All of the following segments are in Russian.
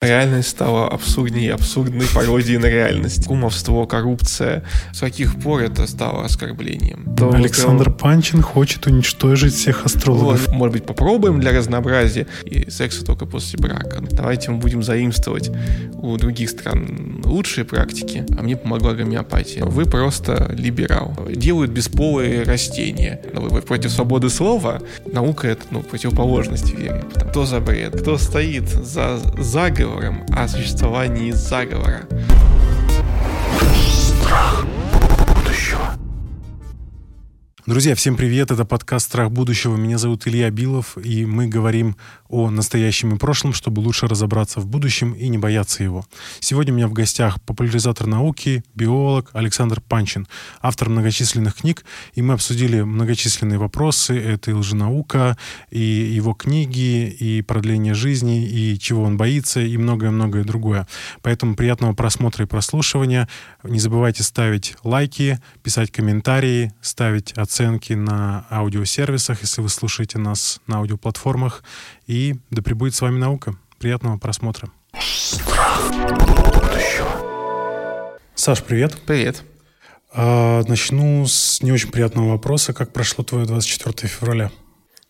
Реальность стала абсурднее абсурдной пародией на реальность. Кумовство, коррупция. С каких пор это стало оскорблением? То Александр вот, Панчин хочет уничтожить всех астрологов. Вот, может быть, попробуем для разнообразия. И секса только после брака. Давайте мы будем заимствовать у других стран лучшие практики. А мне помогла гомеопатия. Вы просто либерал. Делают бесполые растения. Но вы против свободы слова. Наука — это ну, противоположность вере. Кто за бред? Кто стоит за заговор? Заговором о существовании заговора. Страх. Друзья, всем привет! Это подкаст «Страх будущего». Меня зовут Илья Билов, и мы говорим о настоящем и прошлом, чтобы лучше разобраться в будущем и не бояться его. Сегодня у меня в гостях популяризатор науки, биолог Александр Панчин, автор многочисленных книг, и мы обсудили многочисленные вопросы. Это и лженаука, и его книги, и продление жизни, и чего он боится, и многое-многое другое. Поэтому приятного просмотра и прослушивания. Не забывайте ставить лайки, писать комментарии, ставить оценки оценки на аудиосервисах, если вы слушаете нас на аудиоплатформах. И да пребудет с вами наука. Приятного просмотра. Саш, привет. Привет. А, начну с не очень приятного вопроса. Как прошло твое 24 февраля?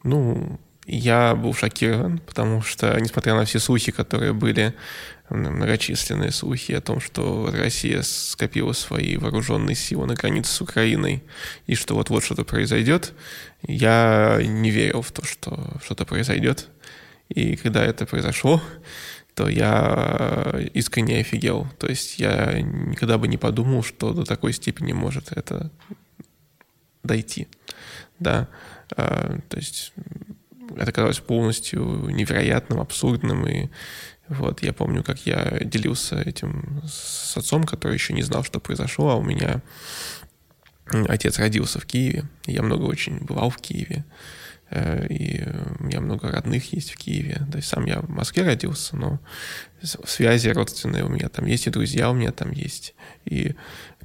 Ну, я был шокирован, потому что, несмотря на все слухи, которые были многочисленные слухи о том, что Россия скопила свои вооруженные силы на границе с Украиной, и что вот-вот что-то произойдет, я не верил в то, что что-то произойдет. И когда это произошло, то я искренне офигел. То есть я никогда бы не подумал, что до такой степени может это дойти. Да. А, то есть это казалось полностью невероятным, абсурдным и вот, я помню, как я делился этим с отцом, который еще не знал, что произошло, а у меня отец родился в Киеве, я много очень бывал в Киеве, э, и у меня много родных есть в Киеве. То есть сам я в Москве родился, но связи родственные у меня там есть, и друзья у меня там есть, и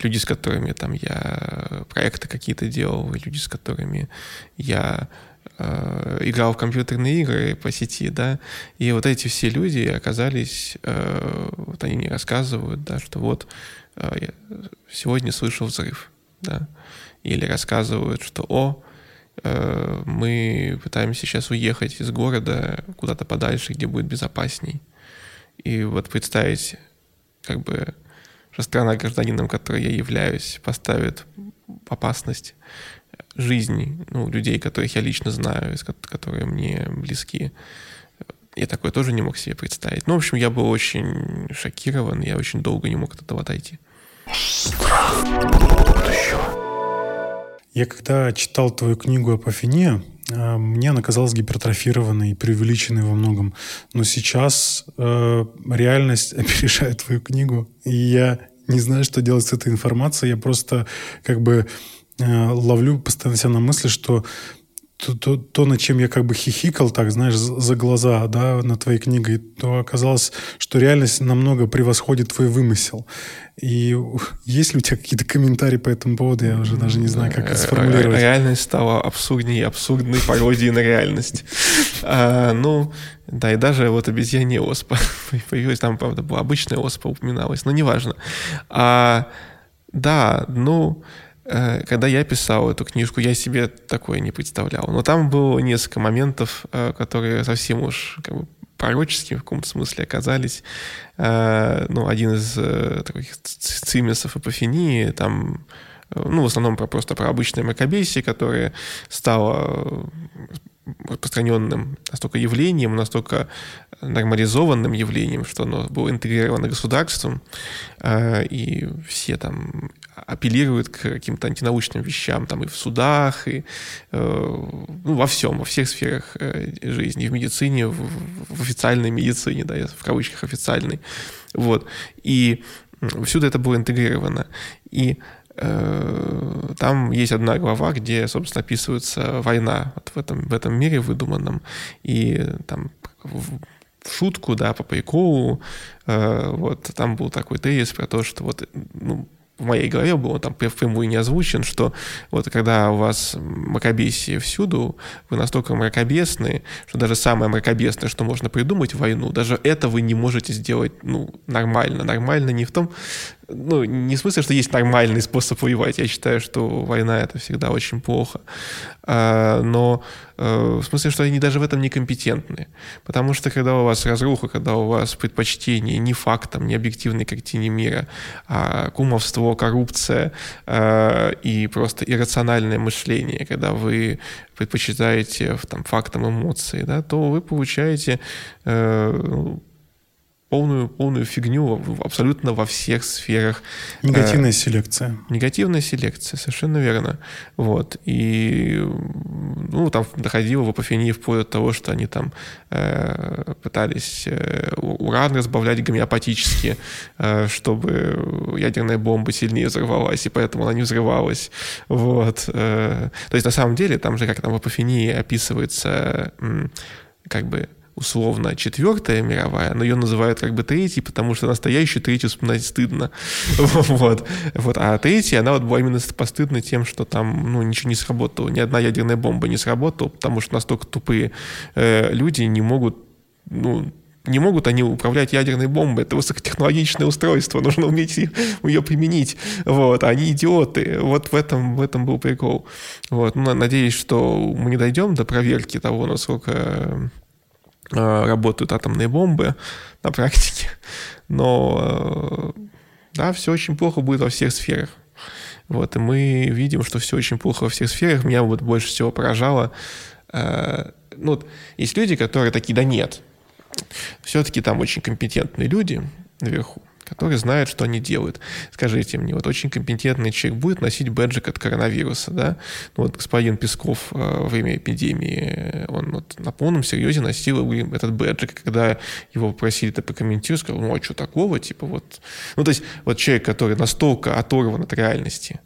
люди, с которыми там я проекты какие-то делал, и люди, с которыми я э, играл в компьютерные игры по сети, да, и вот эти все люди оказались, э, вот они мне рассказывают, да, что вот э, сегодня слышал взрыв, да, или рассказывают, что о, э, мы пытаемся сейчас уехать из города куда-то подальше, где будет безопасней. И вот представить, как бы, что страна гражданином, которой я являюсь, поставит опасность жизни ну, людей, которых я лично знаю, которые мне близки. Я такое тоже не мог себе представить. Ну, в общем, я был очень шокирован, я очень долго не мог от этого отойти. Страх Я когда читал твою книгу о Пафине, а, мне она казалась гипертрофированной и преувеличенной во многом. Но сейчас э, реальность опережает твою книгу, и я не знаю, что делать с этой информацией. Я просто как бы Э, ловлю постоянно себя на мысли, что то, то, то, над чем я как бы хихикал, так, знаешь, за глаза, да, над твоей книгой, то оказалось, что реальность намного превосходит твой вымысел. И есть ли у тебя какие-то комментарии по этому поводу? Я уже даже не знаю, как это сформулировать. Реальность стала абсурднее абсурдной пародией на реальность. А, ну, да, и даже вот обезьяне оспа появилась, там, правда, была обычная оспа упоминалась, но неважно. А, да, ну, Э, когда я писал эту книжку, я себе такое не представлял. Но там было несколько моментов, э, которые совсем уж как бы пророческими в каком-то смысле оказались. Э, ну, один из таких цимесов апофении, там, ну, в основном про, просто про обычное мракобесие, которое стало распространенным настолько явлением, настолько нормализованным явлением, что оно было интегрировано государством, и все там апеллирует к каким-то антинаучным вещам там и в судах, и э, ну, во всем, во всех сферах э, жизни, в медицине, в, в официальной медицине, да, в кавычках официальной. Вот. И всюду это было интегрировано. И э, там есть одна глава, где, собственно, описывается война вот в, этом, в этом мире выдуманном. И там в, шутку, да, по приколу, э, вот там был такой тезис про то, что вот, ну, в моей голове было, там впрямую не озвучен, что вот когда у вас мракобесие всюду, вы настолько мракобесны, что даже самое мракобесное, что можно придумать войну, даже это вы не можете сделать ну, нормально. Нормально не в том, ну, не в смысле, что есть нормальный способ воевать. Я считаю, что война — это всегда очень плохо. А, но э, в смысле, что они даже в этом некомпетентны. Потому что когда у вас разруха, когда у вас предпочтение не фактом, не объективной картине мира, а кумовство, коррупция э, и просто иррациональное мышление, когда вы предпочитаете там, фактам эмоции, да, то вы получаете э, ну, полную, полную фигню абсолютно во всех сферах. Негативная э, селекция. Негативная селекция, совершенно верно. Вот. И ну, там доходило в апофении вплоть до того, что они там э, пытались э, уран разбавлять гомеопатически, э, чтобы ядерная бомба сильнее взорвалась, и поэтому она не взрывалась. Вот. Э, то есть на самом деле там же, как там в апофении описывается как бы условно четвертая мировая, но ее называют как бы третьей, потому что настоящую третью вспоминать стыдно. вот. вот. А третья, она вот была именно постыдна тем, что там ну, ничего не сработало, ни одна ядерная бомба не сработала, потому что настолько тупые э, люди не могут ну, не могут они управлять ядерной бомбой. Это высокотехнологичное устройство, нужно уметь ее применить. Вот, а они идиоты. Вот в этом, в этом был прикол. Вот. Ну, надеюсь, что мы не дойдем до проверки того, насколько работают атомные бомбы на практике. Но э, да, все очень плохо будет во всех сферах. Вот, и мы видим, что все очень плохо во всех сферах. Меня вот больше всего поражало. Э, ну, есть люди, которые такие, да нет, все-таки там очень компетентные люди наверху которые знают, что они делают. Скажите мне, вот очень компетентный человек будет носить бэджик от коронавируса, да? Ну, вот господин Песков э, во время эпидемии, он вот на полном серьезе носил этот бэджик, когда его попросили это прокомментировать, сказал, ну, а что такого, типа вот... Ну, то есть вот человек, который настолько оторван от реальности,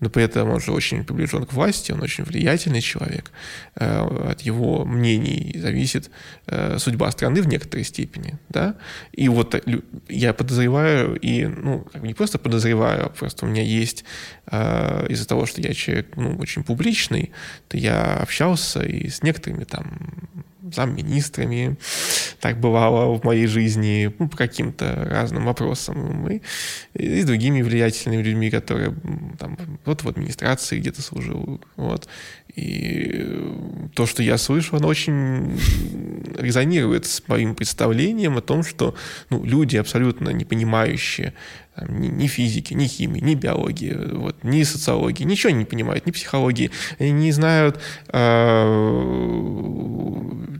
но при этом он же очень приближен к власти, он очень влиятельный человек. Э, от его мнений зависит э, судьба страны в некоторой степени. Да? И вот э, я подозреваю, и ну, не просто подозреваю, а просто у меня есть из-за того, что я человек ну, очень публичный, то я общался и с некоторыми там замминистрами, так бывало в моей жизни, ну, по каким-то разным вопросам, и, и с другими влиятельными людьми, которые там, вот в администрации где-то служил, вот. И то, что я слышу, оно очень резонирует с моим представлением о том, что ну, люди абсолютно не понимающие там, ни, ни физики, ни химии, ни биологии, вот, ни социологии, ничего не понимают, ни психологии, не знают, э,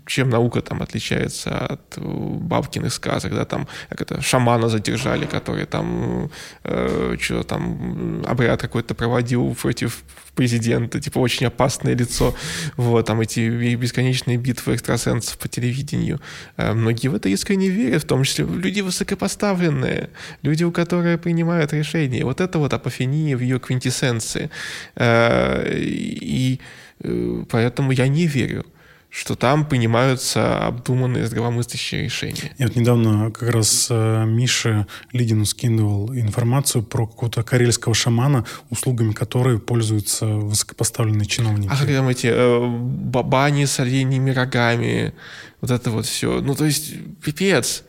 чем наука там отличается от бабкиных сказок, да, там, как это, шамана задержали, который там, э, что там, обряд какой-то проводил против президента, типа очень опасное лицо, вот, там эти бесконечные битвы экстрасенсов по телевидению. Э, многие в это искренне верят, в том числе люди высокопоставленные, люди, у которых принимают решения. Вот это вот апофения в ее квинтэссенции. Э, и э, поэтому я не верю что там принимаются обдуманные здравомыслящие решения. Я вот недавно как раз э, Миша Лидину скидывал информацию про какого-то карельского шамана, услугами которой пользуются высокопоставленные чиновники. А как там эти э, бабани с оленями рогами, вот это вот все. Ну, то есть, пипец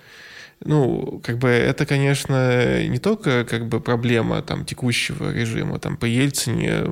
ну, как бы это, конечно, не только как бы проблема там текущего режима. Там по Ельцине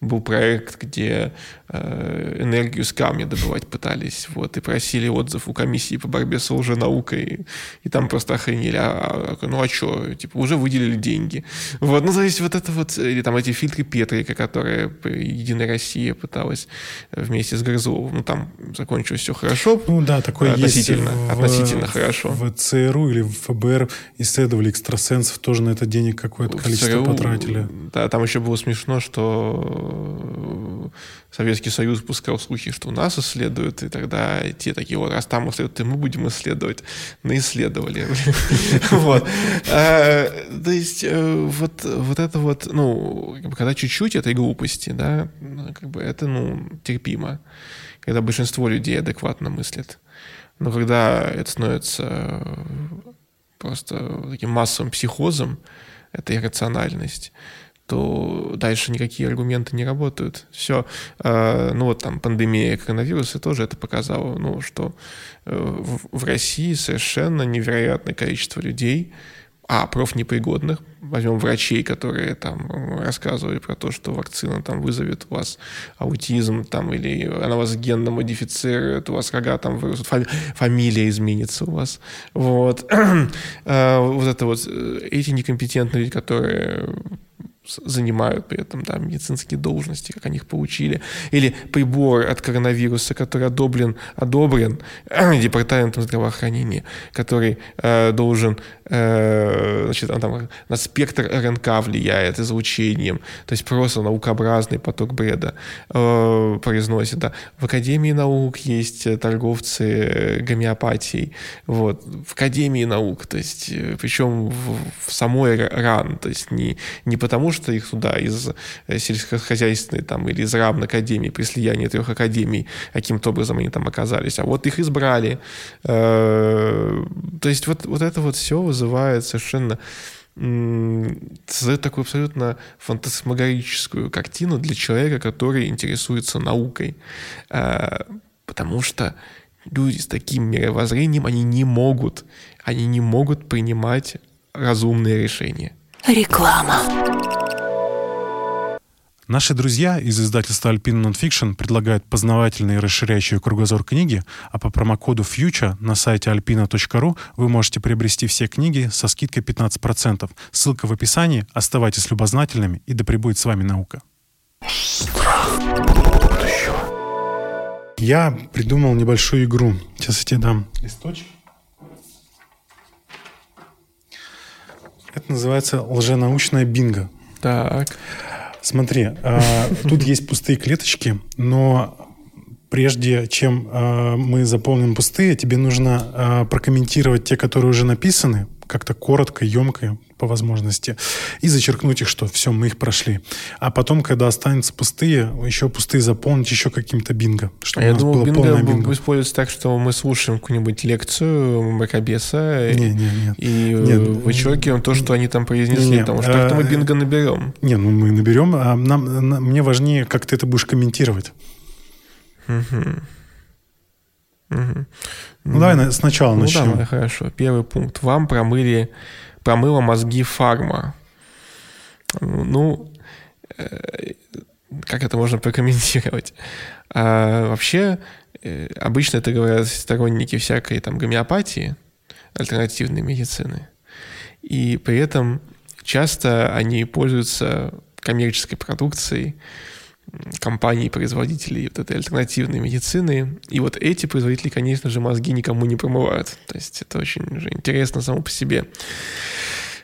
был проект, где энергию с камня добывать пытались, вот, и просили отзыв у комиссии по борьбе с лженаукой, и там просто охренели, а, а, ну а что, типа, уже выделили деньги. Вот, ну, то есть вот это вот, или там эти фильтры Петрика, которые Единая Россия пыталась вместе с Грызовым, ну, там закончилось все хорошо. Ну да, такое относительно, есть в, относительно хорошо. В ЦРУ или в ФБР исследовали экстрасенсов, тоже на это денег какое-то количество ЦРУ, потратили. Да, там еще было смешно, что Советский Союз пускал слухи, что нас исследуют, и тогда те такие, вот, раз там исследуют, и мы будем исследовать. Наисследовали. Вот. А, то есть э, вот вот это вот, ну, когда чуть-чуть этой глупости, да, ну, как бы это, ну, терпимо. Когда большинство людей адекватно мыслят. Но когда это становится просто таким массовым психозом, это иррациональность, то дальше никакие аргументы не работают. Все. Э, ну вот там пандемия коронавируса тоже это показала, ну что э, в России совершенно невероятное количество людей, а, профнепригодных, возьмем врачей, которые там рассказывали про то, что вакцина там вызовет у вас аутизм, там, или она вас генно модифицирует, у вас рога там вырастут, фами- фамилия изменится у вас. Вот. Вот это вот, э, эти некомпетентные люди, которые занимают при этом да, медицинские должности, как они их получили, или прибор от коронавируса, который одобрен, одобрен департаментом здравоохранения, который э, должен, э, значит, он там на спектр РНК влияет излучением, то есть просто наукообразный поток бреда э, произносит. Да. В Академии наук есть торговцы э, гомеопатией, вот, в Академии наук, то есть, э, причем в, в самой РАН, то есть не, не потому, что их туда из э, сельскохозяйственной там, или из равной академии, при слиянии трех академий, каким-то образом они там оказались. А вот их избрали. Э, то есть вот, вот это вот все вызывает совершенно создает такую абсолютно фантасмагорическую картину для человека, который интересуется наукой. Э, потому что люди с таким мировоззрением, они не могут, они не могут принимать разумные решения. Реклама. Наши друзья из издательства Alpine Nonfiction предлагают познавательные и расширяющие кругозор книги, а по промокоду FUTURE на сайте alpina.ru вы можете приобрести все книги со скидкой 15%. Ссылка в описании. Оставайтесь любознательными и да пребудет с вами наука. Я придумал небольшую игру. Сейчас я тебе дам листочек. Это называется лженаучная бинго. Так. Смотри, э, тут есть пустые клеточки, но прежде чем э, мы заполним пустые, тебе нужно э, прокомментировать те, которые уже написаны, как-то коротко, емко, по возможности, и зачеркнуть их, что все, мы их прошли. А потом, когда останутся пустые, еще пустые заполнить еще каким-то бинго. Чтобы а я думал, бинго, бинго используется так, что мы слушаем какую-нибудь лекцию Макабеса не, не, нет. и нет. вычеркиваем то, что они там произнесли, не, потому что так-то мы бинго наберем. Не, ну мы наберем, а нам, нам, мне важнее, как ты это будешь комментировать. Угу. Угу. Ну, давай сначала ну, начнем. Давай, хорошо. Первый пункт. Вам промыли, промыла мозги фарма. Ну, э, как это можно прокомментировать? А, вообще, э, обычно это говорят сторонники всякой там гомеопатии, альтернативной медицины. И при этом часто они пользуются коммерческой продукцией, компаний-производителей вот этой альтернативной медицины. И вот эти производители, конечно же, мозги никому не промывают. То есть это очень же интересно само по себе.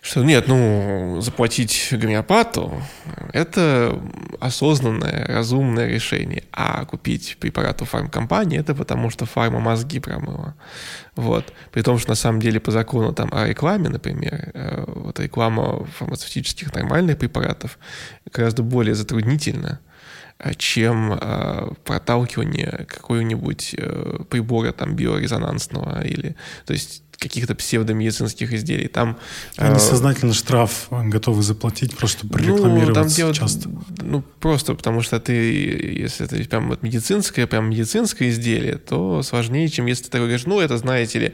Что нет, ну, заплатить гомеопату – это осознанное, разумное решение. А купить препарат у фармкомпании – это потому, что фарма мозги промыла. Вот. При том, что на самом деле по закону там о рекламе, например, э, вот реклама фармацевтических нормальных препаратов гораздо более затруднительна, чем э, проталкивание какого-нибудь э, прибора там биорезонансного или, то есть каких-то псевдомедицинских изделий. Там, Они э, сознательно штраф готовы заплатить, просто прорекламировать ну, там дело, часто. Ну, просто потому что ты, если это прям вот медицинское, прям медицинское изделие, то сложнее, чем если ты такой говоришь, ну, это, знаете ли,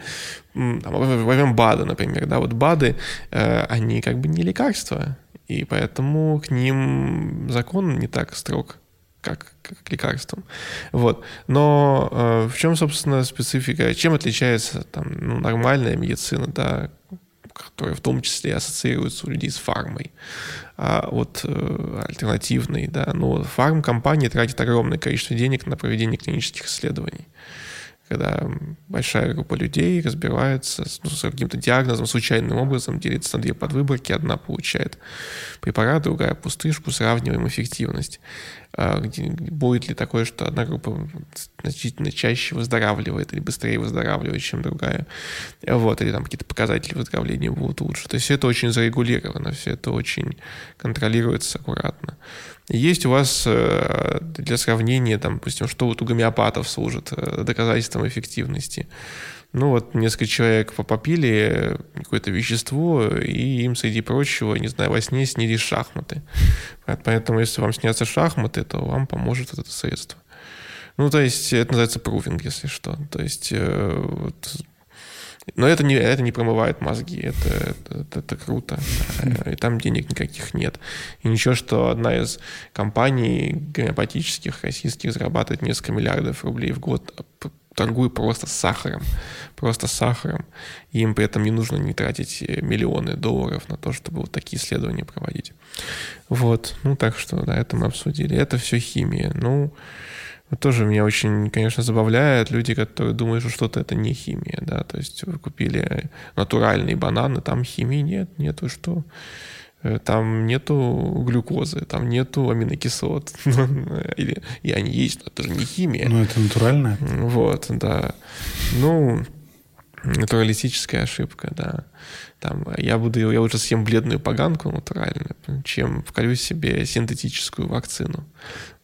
там, возьмем БАДы, например, да, вот БАДы, э, они как бы не лекарства, и поэтому к ним закон не так строг как, как лекарством. Вот. Но э, в чем, собственно, специфика? Чем отличается там, ну, нормальная медицина, да, которая в том числе ассоциируется у людей с фармой, а вот э, альтернативной, да, но ну, фармкомпания тратит огромное количество денег на проведение клинических исследований когда большая группа людей разбирается ну, с каким-то диагнозом, случайным образом делится на две подвыборки, одна получает препарат, другая пустышку, сравниваем эффективность. А, будет ли такое, что одна группа значительно чаще выздоравливает или быстрее выздоравливает, чем другая. Вот, или там какие-то показатели выздоровления будут лучше. То есть это очень зарегулировано, все это очень контролируется аккуратно. Есть у вас э, для сравнения, там, допустим, что вот у гомеопатов служит э, доказательством эффективности. Ну вот несколько человек попили какое-то вещество, и им, среди прочего, не знаю, во сне снились шахматы. Поэтому, если вам снятся шахматы, то вам поможет это средство. Ну, то есть, это называется пруфинг, если что. То есть, э, вот, но это не, это не промывает мозги, это, это, это, это круто. И там денег никаких нет. И ничего, что одна из компаний гомеопатических российских зарабатывает несколько миллиардов рублей в год, торгуя просто сахаром. Просто сахаром. И им при этом не нужно не тратить миллионы долларов на то, чтобы вот такие исследования проводить. Вот. Ну, так что, да, это мы обсудили. Это все химия. Ну, тоже меня очень, конечно, забавляет люди, которые думают, что что-то это не химия, да, то есть вы купили натуральные бананы, там химии нет, нету что, э, там нету глюкозы, там нету аминокислот, или и они есть, но это же не химия. Ну, это натуральное. Вот, да. Ну, натуралистическая ошибка, да. Там, я буду, я уже съем бледную поганку натуральную, чем вколю себе синтетическую вакцину.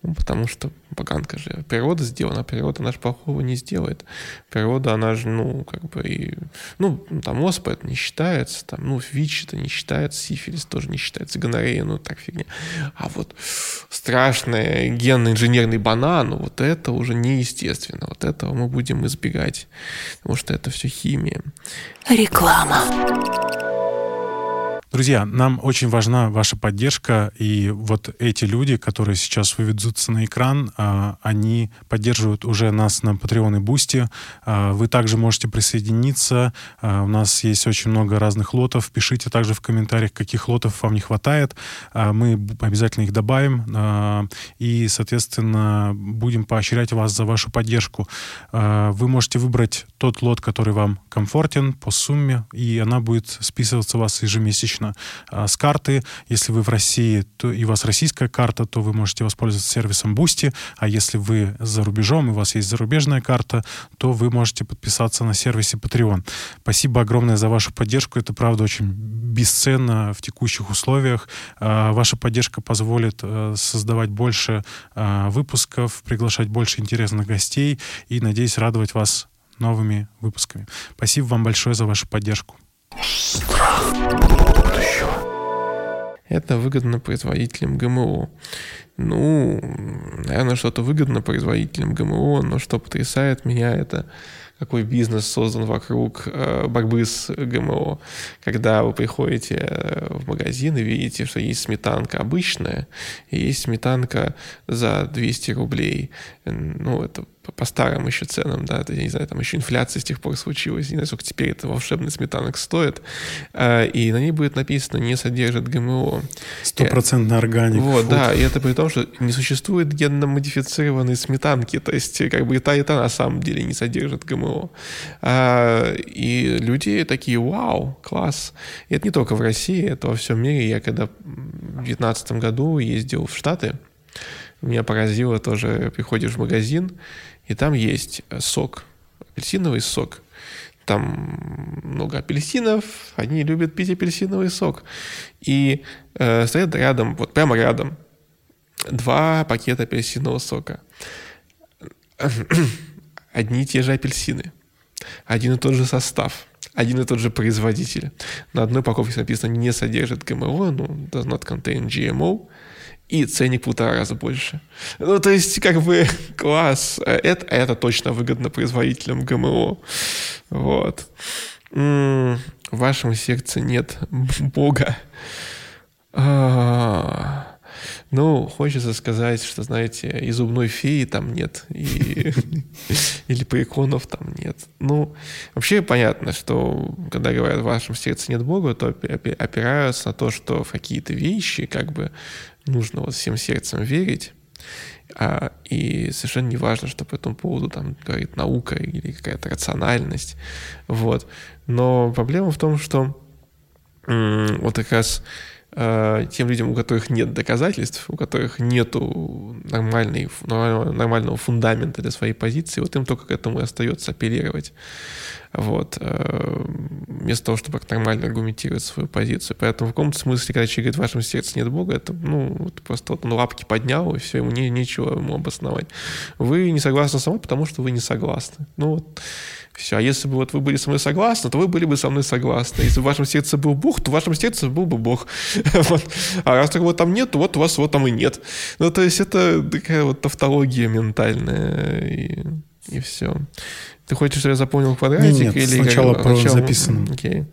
Ну, потому что поганка же природа сделана, природа наш плохого не сделает. Природа, она же, ну, как бы и... Ну, там оспа это не считается, там, ну, ВИЧ это не считается, сифилис тоже не считается, гонорея, ну, так фигня. А вот страшный генно-инженерный банан, ну, вот это уже неестественно. Вот этого мы будем избегать, потому что это все химия. Реклама. Друзья, нам очень важна ваша поддержка, и вот эти люди, которые сейчас выведутся на экран, а, они поддерживают уже нас на Patreon и Boosty. А, вы также можете присоединиться. А, у нас есть очень много разных лотов. Пишите также в комментариях, каких лотов вам не хватает. Мы обязательно их добавим, и, соответственно, будем поощрять вас за вашу поддержку. Вы можете выбрать тот лот, который вам комфортен по сумме, и она будет списываться у вас ежемесячно точно а, с карты. Если вы в России то, и у вас российская карта, то вы можете воспользоваться сервисом Boosty, а если вы за рубежом и у вас есть зарубежная карта, то вы можете подписаться на сервисе Patreon. Спасибо огромное за вашу поддержку. Это, правда, очень бесценно в текущих условиях. А, ваша поддержка позволит э, создавать больше а, выпусков, приглашать больше интересных гостей и, надеюсь, радовать вас новыми выпусками. Спасибо вам большое за вашу поддержку. Страх будущего. Это выгодно производителям ГМО. Ну, наверное, что-то выгодно производителям ГМО, но что потрясает меня, это какой бизнес создан вокруг э, борьбы с ГМО. Когда вы приходите э, в магазин и видите, что есть сметанка обычная, и есть сметанка за 200 рублей. Ну, это по старым еще ценам, да, это, я не знаю, там еще инфляция с тех пор случилась, не знаю, сколько теперь это волшебный сметанок стоит, а, и на ней будет написано «не содержит ГМО». Стопроцентно органик. Вот, фуд. да, и это при том, что не существует генно-модифицированной сметанки, то есть как бы и та, и та на самом деле не содержит ГМО. А, и люди такие «вау, класс». И это не только в России, это во всем мире. Я когда в 2019 году ездил в Штаты, меня поразило тоже, приходишь в магазин, и там есть сок, апельсиновый сок. Там много апельсинов, они любят пить апельсиновый сок. И э, стоят рядом, вот прямо рядом, два пакета апельсинового сока. Одни и те же апельсины. Один и тот же состав. Один и тот же производитель. На одной упаковке написано «не содержит ГМО», ну, does not contain GMO и ценник в полтора раза больше. Ну, то есть, как бы, класс. Это, это точно выгодно производителям ГМО. Вот. в вашем сердце нет Бога. А, ну, хочется сказать, что, знаете, и зубной феи там нет, и, или приконов там нет. Ну, вообще понятно, что когда говорят, в вашем сердце нет Бога, то опираются на то, что в какие-то вещи как бы нужно вот всем сердцем верить, а, и совершенно не важно, что по этому поводу там говорит наука или какая-то рациональность. Вот. Но проблема в том, что вот как раз тем людям, у которых нет доказательств, у которых нет нормальной, нормального фундамента для своей позиции, вот им только к этому и остается апеллировать. Вот. Э, вместо того, чтобы нормально аргументировать свою позицию. Поэтому в каком-то смысле, когда человек говорит, в вашем сердце нет Бога, это, ну, вот просто вот он лапки поднял, и все, ему не, нечего ему обосновать. Вы не согласны со мной, потому что вы не согласны. Ну вот, все. А если бы вот вы были со мной согласны, то вы были бы со мной согласны. Если в вашем сердце был Бог, то в вашем сердце был бы Бог. вот. А раз такого там нет, то вот у вас его там и нет. Ну, то есть это такая вот тавтология ментальная. И, и все. Ты хочешь, чтобы я запомнил квадратик? Нет, или сначала как, про сначала... записанным. Окей.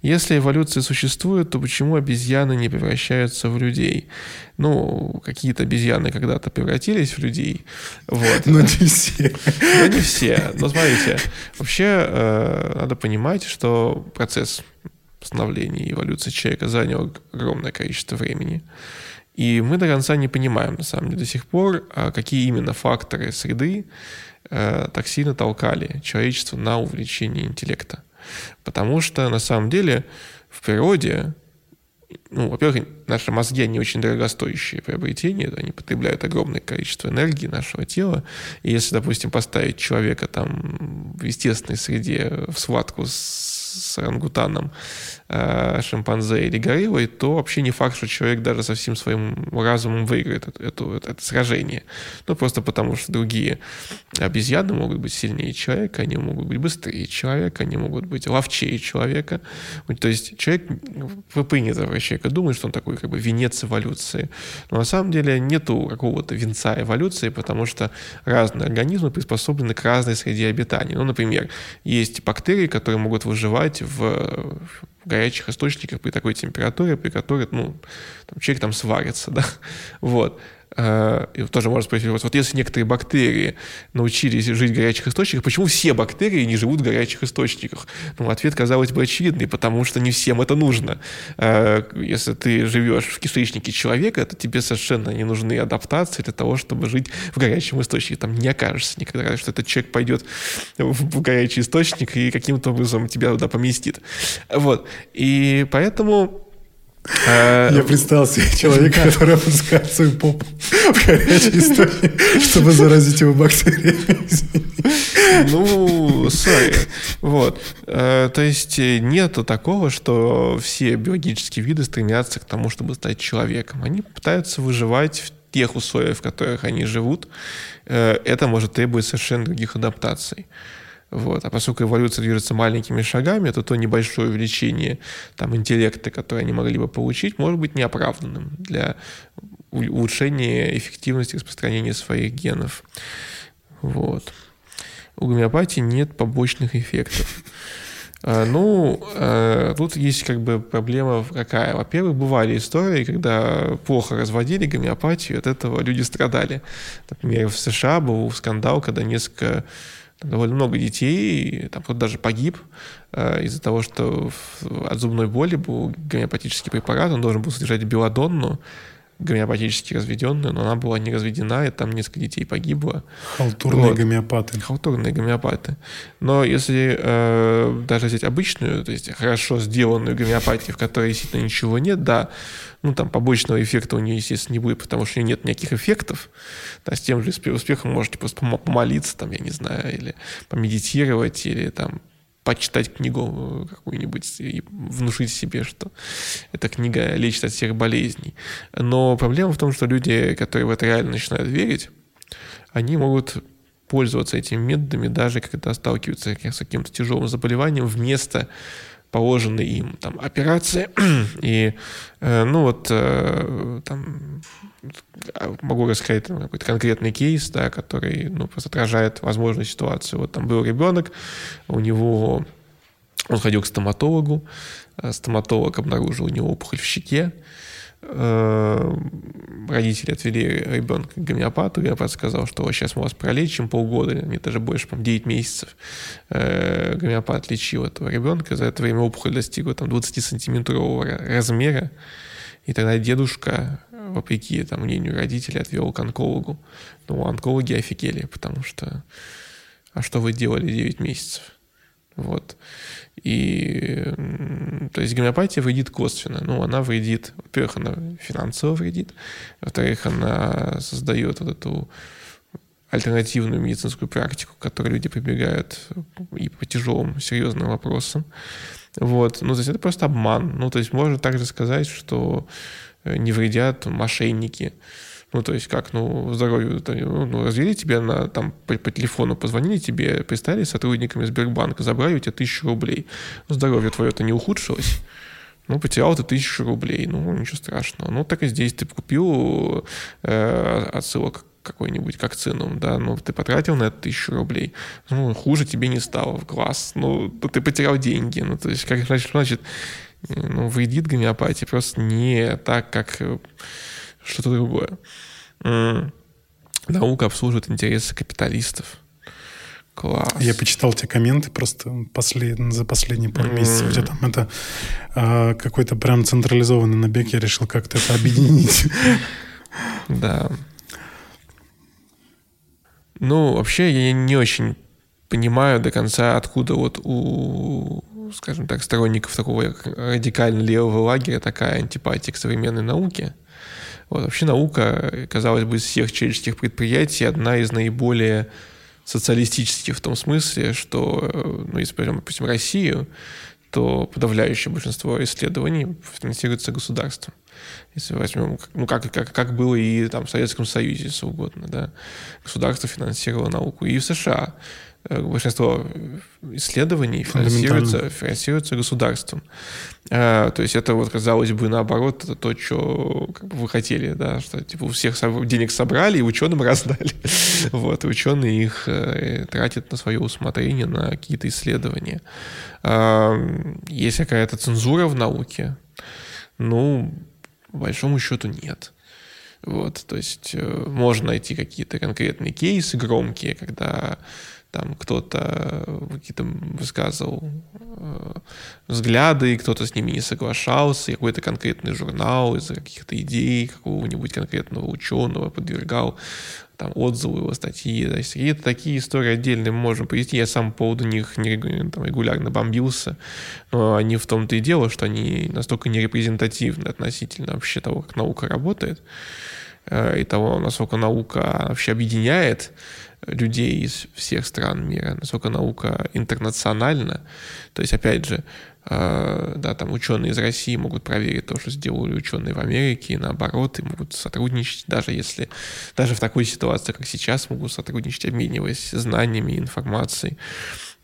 Если эволюция существует, то почему обезьяны не превращаются в людей? Ну, какие-то обезьяны когда-то превратились в людей. Вот. Но не все. Но не все. Но смотрите, вообще э, надо понимать, что процесс становления и эволюции человека занял огромное количество времени. И мы до конца не понимаем, на самом деле, до сих пор, а какие именно факторы среды э, так сильно толкали человечество на увеличение интеллекта. Потому что на самом деле в природе, ну, во-первых, наши мозги, они очень дорогостоящие приобретения, они потребляют огромное количество энергии нашего тела. И если, допустим, поставить человека там в естественной среде в схватку с с орангутаном, шимпанзе или гориллой, то вообще не факт, что человек даже со всем своим разумом выиграет это, это, это сражение. Ну, просто потому что другие обезьяны могут быть сильнее человека, они могут быть быстрее человека, они могут быть ловчее человека. То есть человек, вы принято про человека думать, что он такой как бы венец эволюции. Но на самом деле нету какого-то венца эволюции, потому что разные организмы приспособлены к разной среде обитания. Ну, например, есть бактерии, которые могут выживать в, в горячих источниках при такой температуре, при которой ну, там, человек там сварится. Да? Вот. Э, и тоже можно спросить, вот, вот если некоторые бактерии научились жить в горячих источниках, почему все бактерии не живут в горячих источниках? Ну, ответ, казалось бы, очевидный, потому что не всем это нужно. Э, если ты живешь в кишечнике человека, то тебе совершенно не нужны адаптации для того, чтобы жить в горячем источнике. Там не окажется никогда, что этот человек пойдет в горячий источник и каким-то образом тебя туда поместит. Вот. И поэтому Я представил себе человека, который опускает свою попу в горячий источник, чтобы заразить его бактериями. Ну, сори. Вот. Э, то есть э, нету такого, что все биологические виды стремятся к тому, чтобы стать человеком. Они пытаются выживать в тех условиях, в которых они живут. Э, это может требовать совершенно других адаптаций. Вот. А поскольку эволюция движется маленькими шагами, то то небольшое увеличение там, интеллекта, которое они могли бы получить, может быть неоправданным для улучшения эффективности распространения своих генов. Вот. У гомеопатии нет побочных эффектов. А, ну, а, тут есть как бы проблема какая. Во-первых, бывали истории, когда плохо разводили гомеопатию, от этого люди страдали. Например, в США был скандал, когда несколько довольно много детей, там кто-то даже погиб э, из-за того, что в, от зубной боли был гомеопатический препарат, он должен был содержать белодонну, гомеопатически разведенную, но она была не разведена, и там несколько детей погибло. Халтурные вот. гомеопаты. Халтурные гомеопаты. Но если э, даже взять обычную, то есть хорошо сделанную гомеопатию, в которой действительно ничего нет, да, ну там побочного эффекта у нее, естественно, не будет, потому что у нее нет никаких эффектов. Да, с тем же успехом можете просто помолиться, там, я не знаю, или помедитировать, или там почитать книгу какую-нибудь и внушить себе, что эта книга лечит от всех болезней. Но проблема в том, что люди, которые в это реально начинают верить, они могут пользоваться этими методами, даже когда сталкиваются с каким-то тяжелым заболеванием, вместо положенной им там операции. И, э, ну вот, э, там, могу рассказать там, какой-то конкретный кейс, да, который, ну, просто отражает возможную ситуацию. Вот там был ребенок, у него, он ходил к стоматологу, э, стоматолог обнаружил у него опухоль в щеке, родители отвели ребенка к гомеопату, гомеопат сказал, что сейчас мы вас пролечим полгода, не даже больше, по 9 месяцев. Э, гомеопат лечил этого ребенка, за это время опухоль достигла там 20-сантиметрового размера, и тогда дедушка, вопреки там, мнению родителей, отвел к онкологу. Ну, онкологи офигели, потому что а что вы делали 9 месяцев? Вот. И то есть гомеопатия вредит косвенно. Ну, она вредит, во-первых, она финансово вредит, во-вторых, она создает вот эту альтернативную медицинскую практику, к которой люди прибегают и по тяжелым, серьезным вопросам. Вот. Ну, то есть это просто обман. Ну, то есть можно также сказать, что э, не вредят мошенники. Ну, то есть как, ну, здоровью, ну, ну, развели тебя на, там, по, по телефону, позвонили тебе, представили сотрудниками Сбербанка, забрали у тебя тысячу рублей. Ну, здоровье твое-то не ухудшилось. Ну, потерял ты тысячу рублей, ну, ничего страшного. Ну, так и здесь ты купил э, отсылок какой-нибудь, как цену, да, ну, ты потратил на это тысячу рублей, ну, хуже тебе не стало в глаз, ну, ты потерял деньги, ну, то есть, как значит, значит ну, вредит гомеопатия просто не так, как э, что-то другое. Наука обслуживает интересы капиталистов. Класс. Я почитал те комменты просто послед... за последние пару mm. месяцев, где там это э, какой-то прям централизованный набег, я решил как-то это объединить. Да. Ну, вообще, я не очень понимаю до конца, откуда вот у, скажем так, сторонников такого радикально левого лагеря такая антипатия к современной науке. Вот, вообще наука, казалось бы, из всех человеческих предприятий одна из наиболее социалистических в том смысле, что, ну, если возьмем, допустим, Россию, то подавляющее большинство исследований финансируется государством. Если возьмем, ну, как, как, как было и там, в Советском Союзе, если угодно, да, государство финансировало науку. И в США э, большинство исследований финансируется, финансируется государством. А, то есть это вот, казалось бы, наоборот, это то, что как бы, вы хотели, да, что типа у всех денег собрали и ученым раздали. вот, ученые их э, тратят на свое усмотрение, на какие-то исследования. А, есть какая-то цензура в науке, ну, по большому счету нет. Вот, то есть э, можно найти какие-то конкретные кейсы громкие, когда там кто-то какие-то высказывал э, взгляды, и кто-то с ними не соглашался, и какой-то конкретный журнал из-за каких-то идей какого-нибудь конкретного ученого подвергал там, отзывы его статьи. То есть какие-то такие истории отдельные мы можем привести. Я сам по поводу них не, там, регулярно бомбился, но они в том-то и дело, что они настолько нерепрезентативны относительно вообще того, как наука работает, э, и того, насколько наука вообще объединяет людей из всех стран мира, насколько наука интернациональна. То есть, опять же, э, да, там ученые из России могут проверить то, что сделали ученые в Америке, и наоборот, и могут сотрудничать, даже если, даже в такой ситуации, как сейчас, могут сотрудничать, обмениваясь знаниями, информацией.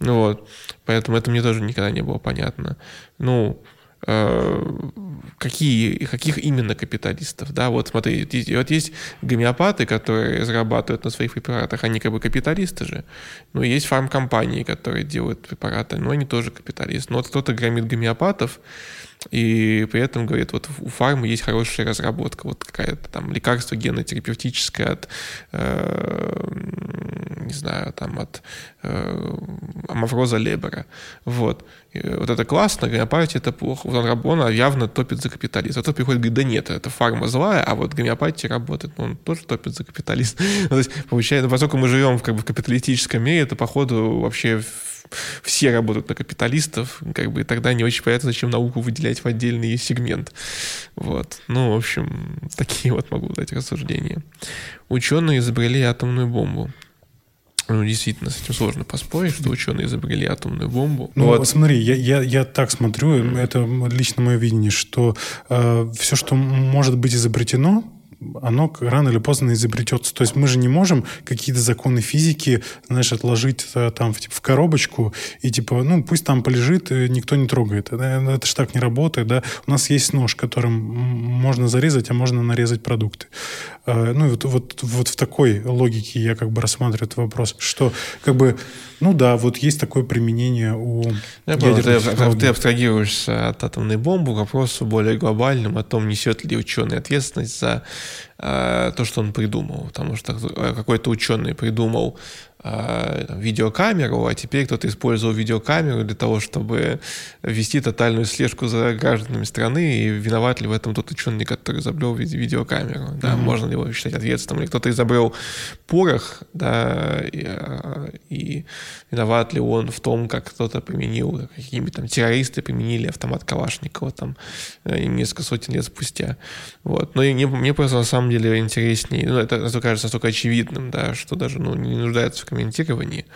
Ну вот, поэтому это мне тоже никогда не было понятно. Ну, какие, каких именно капиталистов, да, вот смотри, вот есть гомеопаты, которые зарабатывают на своих препаратах, они как бы капиталисты же, но есть фармкомпании, которые делают препараты, но они тоже капиталисты, но вот кто-то громит гомеопатов, и при этом говорит, вот у фармы есть хорошая разработка, вот какая-то там лекарство генотерапевтическое от, э, не знаю, там от э, амафроза Лебера, вот. И вот это классно, гомеопатия это плохо. Вот он, он явно топит за капитализм. А тот приходит говорит, да нет, это фарма злая, а вот гомеопатия работает, но он тоже топит за капитализм. Ну, то есть, получается, поскольку мы живем в, как бы, в капиталистическом мире, это, походу, вообще все работают на капиталистов, как бы и тогда не очень понятно, зачем науку выделять в отдельный сегмент. Вот. Ну, в общем, такие вот могу дать рассуждения. Ученые изобрели атомную бомбу. Ну, действительно, с этим сложно поспорить, что ученые изобрели атомную бомбу. Ну, вот. смотри, я, я, я так смотрю, это лично мое видение, что э, все, что может быть изобретено, оно рано или поздно изобретется. То есть мы же не можем какие-то законы физики, знаешь, отложить это, там типа, в коробочку и типа, ну, пусть там полежит, э, никто не трогает. Это, это же так не работает, да. У нас есть нож, которым можно зарезать, а можно нарезать продукты. Ну, вот, вот, вот в такой логике я как бы рассматриваю этот вопрос, что как бы ну да, вот есть такое применение у Я понял, ты, ты абстрагируешься от атомной бомбы к вопросу более глобальным о том, несет ли ученый ответственность за э, то, что он придумал. Потому что э, какой-то ученый придумал видеокамеру, а теперь кто-то использовал видеокамеру для того, чтобы вести тотальную слежку за гражданами страны, и виноват ли в этом тот ученый, который изобрел видеокамеру, да, mm-hmm. можно ли его считать ответственным, или кто-то изобрел порох, да, и, а, и виноват ли он в том, как кто-то применил, какие-нибудь там террористы применили автомат Калашникова там э, несколько сотен лет спустя. Вот. Но мне, мне просто на самом деле интереснее, ну, это, это кажется настолько очевидным, да, что даже ну, не нуждается в комментировании,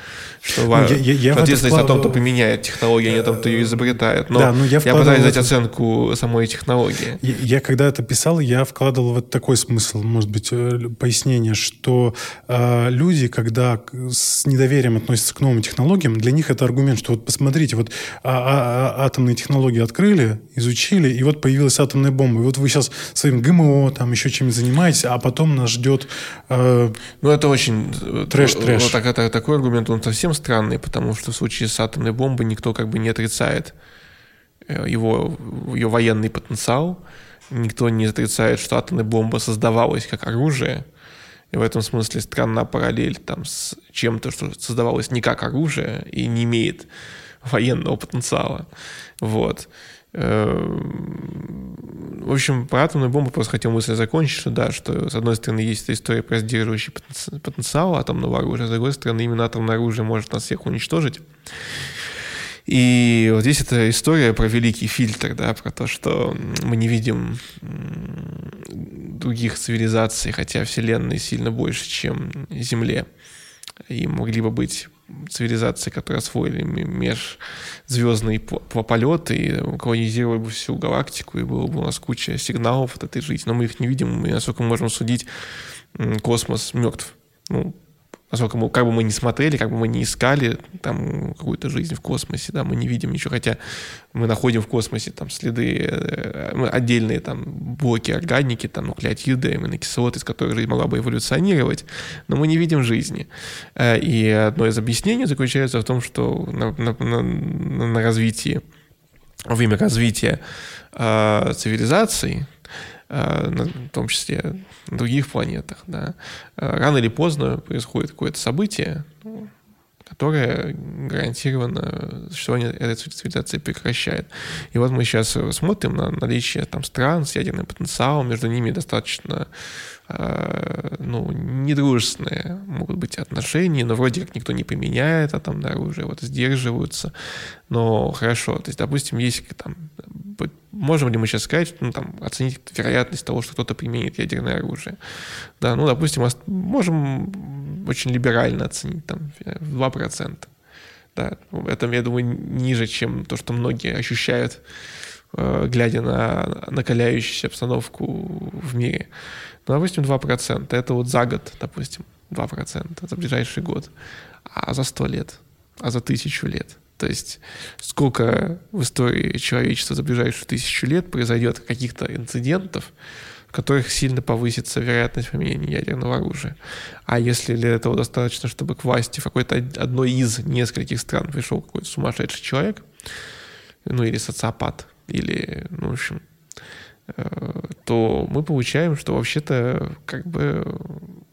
что ну, я, я, я ответственность вклад... о том, кто применяет технологию, а не том, кто ее изобретает. Но да, ну, я, я пытаюсь дать оценку самой технологии. Я, я когда это писал, я вкладывал в такой смысл, может быть, э, пояснение, что э, люди, когда с недоверием относятся к новым технологиям, для них это аргумент, что вот посмотрите, вот а, а, а, атомные технологии открыли, изучили, и вот появилась атомная бомба. И вот вы сейчас своим ГМО, там еще чем занимаетесь, а потом нас ждет... Э, ну, это очень... Трэш-трэш. Вот это, такой аргумент, он совсем странный, потому что в случае с атомной бомбой никто как бы не отрицает э, его, ее военный потенциал, никто не отрицает, что атомная бомба создавалась как оружие, и в этом смысле странна параллель там, с чем-то, что создавалось не как оружие и не имеет военного потенциала. Вот. Эм, в общем, про атомную бомбу просто хотел мысль закончить, что да, что с одной стороны есть эта история про сдерживающий потенциал атомного оружия, а с другой стороны именно атомное оружие может нас всех уничтожить. И вот здесь эта история про великий фильтр, да, про то, что мы не видим других цивилизаций, хотя Вселенной сильно больше, чем Земле. И могли бы быть цивилизации, которые освоили межзвездный полет и колонизировали бы всю галактику, и было бы у нас куча сигналов от этой жизни. Но мы их не видим, и насколько мы можем судить, космос мертв. Ну, насколько мы, как бы мы ни смотрели, как бы мы ни искали там какую-то жизнь в космосе, да, мы не видим ничего, хотя мы находим в космосе там следы, э, отдельные там блоки органики, там нуклеотиды, аминокислоты, из которых жизнь могла бы эволюционировать, но мы не видим жизни. Э, и одно из объяснений заключается в том, что на, на, на, на развитии, во время развития э, цивилизаций, в том числе на других планетах. Да. Э, рано или поздно происходит какое-то событие, ну, которое гарантированно существование этой цивилизации прекращает. И вот мы сейчас смотрим на наличие там стран с ядерным потенциалом, между ними достаточно э, ну, недружественные могут быть отношения, но вроде как никто не применяет атомное оружие, вот сдерживаются. Но хорошо, то есть, допустим, есть там можем ли мы сейчас сказать, ну, там, оценить вероятность того, что кто-то применит ядерное оружие? Да, ну, допустим, можем очень либерально оценить, там, в 2%. Да, это, я думаю, ниже, чем то, что многие ощущают, э, глядя на накаляющуюся обстановку в мире. Ну, допустим, 2%. Это вот за год, допустим, 2%, за ближайший год. А за 100 лет, а за тысячу лет – то есть сколько в истории человечества за ближайшую тысячу лет произойдет каких-то инцидентов, в которых сильно повысится вероятность применения ядерного оружия. А если для этого достаточно, чтобы к власти в какой-то одной из нескольких стран пришел какой-то сумасшедший человек, ну или социопат, или, ну, в общем, то мы получаем, что вообще-то как бы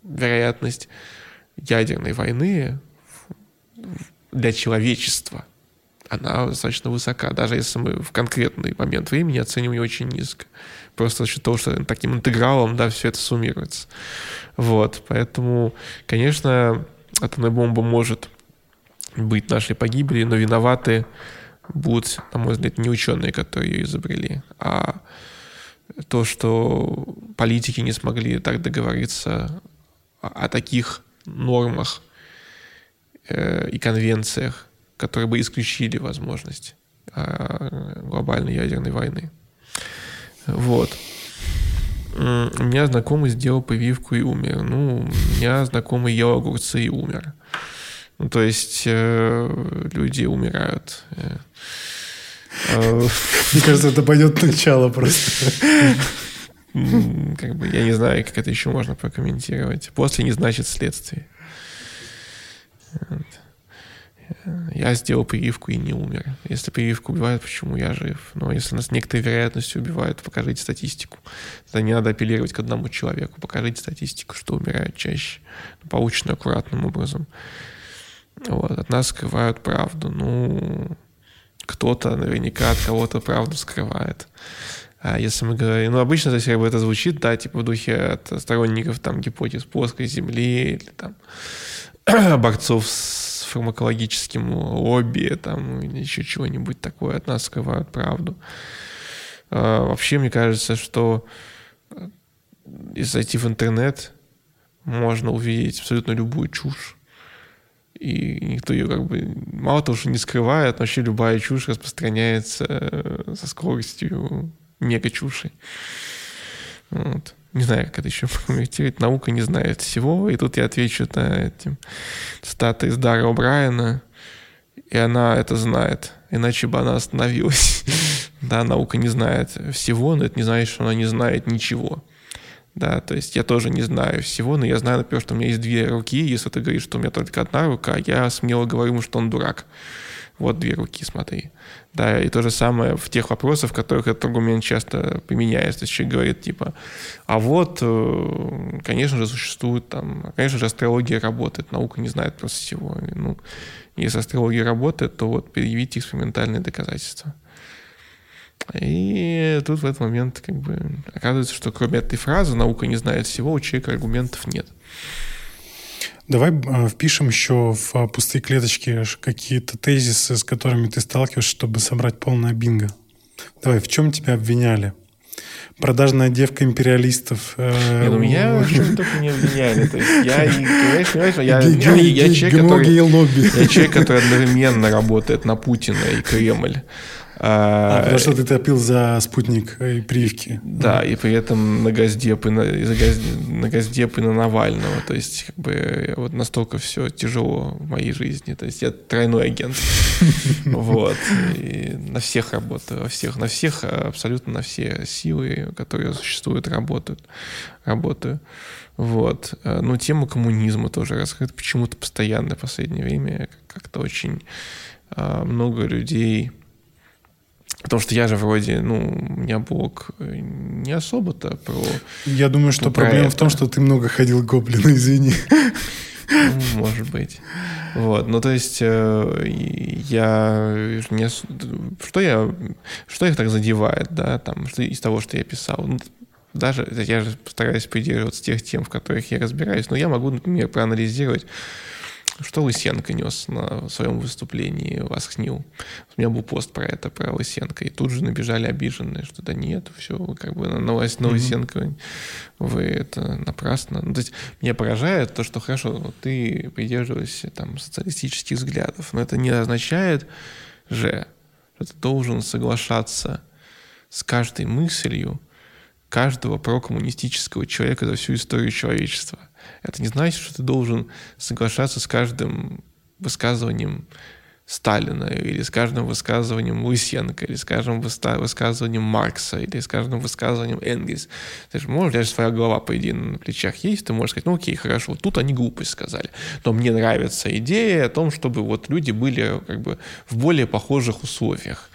вероятность ядерной войны для человечества она достаточно высока, даже если мы в конкретный момент времени оценим ее очень низко. Просто за счет того, что таким интегралом, да, все это суммируется. Вот, поэтому, конечно, атомная бомба может быть нашей погибели, но виноваты будут, на мой взгляд, не ученые, которые ее изобрели, а то, что политики не смогли так договориться о, таких нормах э, и конвенциях, которые бы исключили возможность а, глобальной ядерной войны. Вот. У меня знакомый сделал прививку и умер. Ну, у меня знакомый ел огурцы и умер. Ну, то есть э, люди умирают. Э, Мне кажется, это пойдет начало просто. Как бы я не знаю, как это еще можно прокомментировать. После не значит следствие. Я сделал прививку и не умер. Если прививку убивает, почему я жив? Но если нас некоторой вероятностью убивают, покажите статистику. Тогда не надо апеллировать к одному человеку. Покажите статистику, что умирают чаще, полученную аккуратным образом. Вот, от нас скрывают правду. Ну, кто-то наверняка от кого-то правду скрывает. А если мы говорим, ну, обычно то как бы это звучит, да, типа в духе от сторонников там гипотез плоской земли или там борцов с фармакологическим лобби, там, или еще чего-нибудь такое, от нас скрывают правду. А, вообще, мне кажется, что э, если зайти в интернет, можно увидеть абсолютно любую чушь. И никто ее как бы мало того, что не скрывает, вообще любая чушь распространяется э, со скоростью мега чуши. Вот. Не знаю, как это еще прокомментировать. Наука не знает всего. И тут я отвечу на этим цитаты из Дара Брайана. И она это знает. Иначе бы она остановилась. да, наука не знает всего, но это не значит, что она не знает ничего. Да, то есть я тоже не знаю всего, но я знаю, например, что у меня есть две руки. Если ты говоришь, что у меня только одна рука, я смело говорю, что он дурак. Вот две руки, смотри. Да, и то же самое в тех вопросах, в которых этот аргумент часто применяется. То есть человек говорит, типа, а вот, э, конечно же, существует там, конечно же, астрология работает, наука не знает просто всего. Ну, если астрология работает, то вот предъявите экспериментальные доказательства. И тут в этот момент как бы оказывается, что кроме этой фразы «наука не знает всего», у человека аргументов нет. Давай э, впишем еще в пустые клеточки какие-то тезисы, с которыми ты сталкиваешься, чтобы собрать полное бинго. Давай, в чем тебя обвиняли? Продажная девка империалистов. Э, Нет, ну меня в чем только не обвиняли. То есть я, понимаешь, понимаешь, я, я, я, человек, который, я человек, который одновременно работает на Путина и Кремль. А, а, потому что ты топил за спутник и прививки. Да, и при этом на Газдеп и на, на Газдеп и на Навального. То есть, как бы, вот настолько все тяжело в моей жизни. То есть, я тройной агент. Вот. И на всех работаю, во всех, на всех, абсолютно на все силы, которые существуют, работают. Работаю. Вот. Ну, тема коммунизма тоже раскрыта почему-то постоянно в последнее время. Как-то очень а, много людей Потому что я же вроде, ну, у меня блог э, не особо-то про... Я думаю, что ну, проблема это. в том, что ты много ходил гоблина, извини. Ну, может быть. Вот, ну то есть э, я не, что я что их так задевает, да, там что из того, что я писал. Ну, даже я же постараюсь придерживаться тех тем, в которых я разбираюсь, но я могу, например, проанализировать что Лысенко нес на своем выступлении в Аскнил? У меня был пост про это, про Лысенко, и тут же набежали обиженные, что да нет, все, как бы на новость на Лысенко, вы это напрасно. Ну, то есть меня поражает то, что хорошо, ты придерживаешься там социалистических взглядов, но это не означает же, что ты должен соглашаться с каждой мыслью каждого прокоммунистического человека за всю историю человечества. Это не значит, что ты должен соглашаться с каждым высказыванием Сталина, или с каждым высказыванием Лысенко, или с каждым высказыванием Маркса, или с каждым высказыванием Энгельс. Ты же можешь, даже своя голова, по идее, на плечах есть, ты можешь сказать, ну окей, хорошо, тут они глупость сказали, но мне нравится идея о том, чтобы вот люди были как бы в более похожих условиях.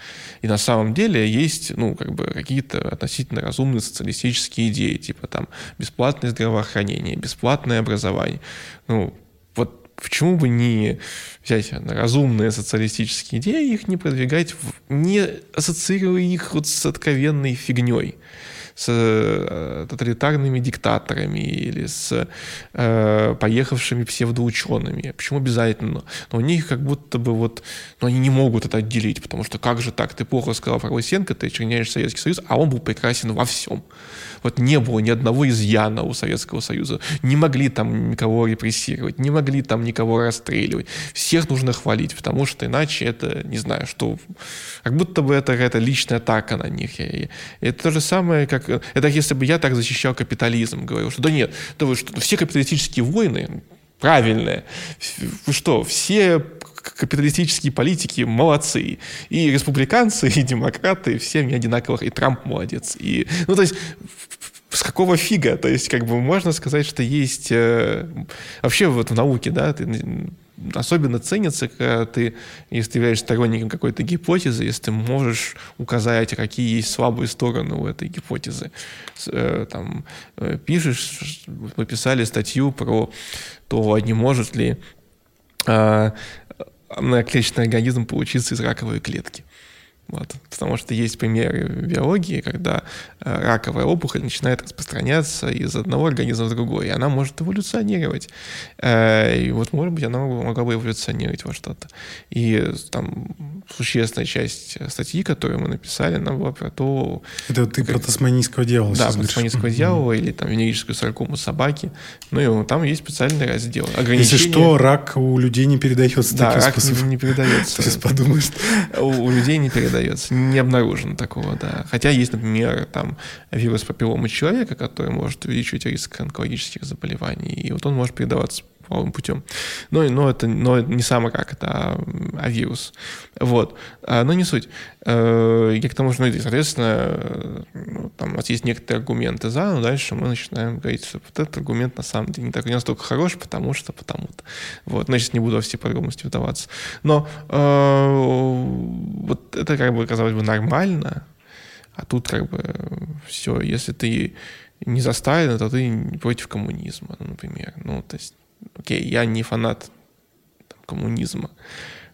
И на самом деле есть, ну, как бы какие-то относительно разумные социалистические идеи, типа там бесплатное здравоохранение, бесплатное образование. Ну, вот почему бы не взять разумные социалистические идеи, их не продвигать, не ассоциируя их вот с откровенной фигней с э, тоталитарными диктаторами или с э, поехавшими псевдоучеными. Почему обязательно? Но у них как будто бы вот, ну, они не могут это отделить, потому что как же так, ты плохо сказал про Лысенко, ты черняешь Советский Союз, а он был прекрасен во всем. Вот не было ни одного изъяна у Советского Союза. Не могли там никого репрессировать, не могли там никого расстреливать. Всех нужно хвалить, потому что иначе это, не знаю, что... Как будто бы это какая-то личная атака на них. Это то же самое, как... Это если бы я так защищал капитализм, говорил, что да нет, да вы что, все капиталистические войны правильные. Вы что, все капиталистические политики молодцы. И республиканцы, и демократы, все мне одинаковых, и Трамп молодец. И, ну, то есть, с какого фига? То есть, как бы можно сказать, что есть... Э, вообще вот в науке, да, ты, особенно ценится, когда ты, если ты являешься сторонником какой-то гипотезы, если ты можешь указать, какие есть слабые стороны у этой гипотезы. Э, там, э, пишешь, мы писали статью про то, а не может ли э, многоклеточный организм получится из раковой клетки. Вот. Потому что есть примеры в биологии, когда э, раковая опухоль начинает распространяться из одного организма в другой, и она может эволюционировать. Э, и вот, может быть, она могла бы эволюционировать во что-то. И там существенная часть статьи, которую мы написали, она была про то... Это ты как... про тасманийского дьявола Да, про тасманийского дьявола или там венерическую саркому собаки. Ну и там есть специальный раздел. Если что, рак у людей не передается да, рак способом. не передается. Сейчас подумаешь. У людей не передается передается. Не обнаружено такого, да. Хотя есть, например, там вирус папилломы человека, который может увеличивать риск онкологических заболеваний. И вот он может передаваться половым путем. Но, но это но не сам рак, это а, а вирус. Вот. А, но не суть. Э, я к тому, что, ну, соответственно, ну, там у нас есть некоторые аргументы за, но дальше мы начинаем говорить, что вот этот аргумент на самом деле не, так, не настолько хорош, потому что, потому-то. Вот. Сейчас не буду во все подробности вдаваться. Но э, вот это как бы, казалось бы, нормально, а тут как бы все, если ты не за Сталина, то ты против коммунизма, например. Ну, то есть окей, я не фанат там, коммунизма,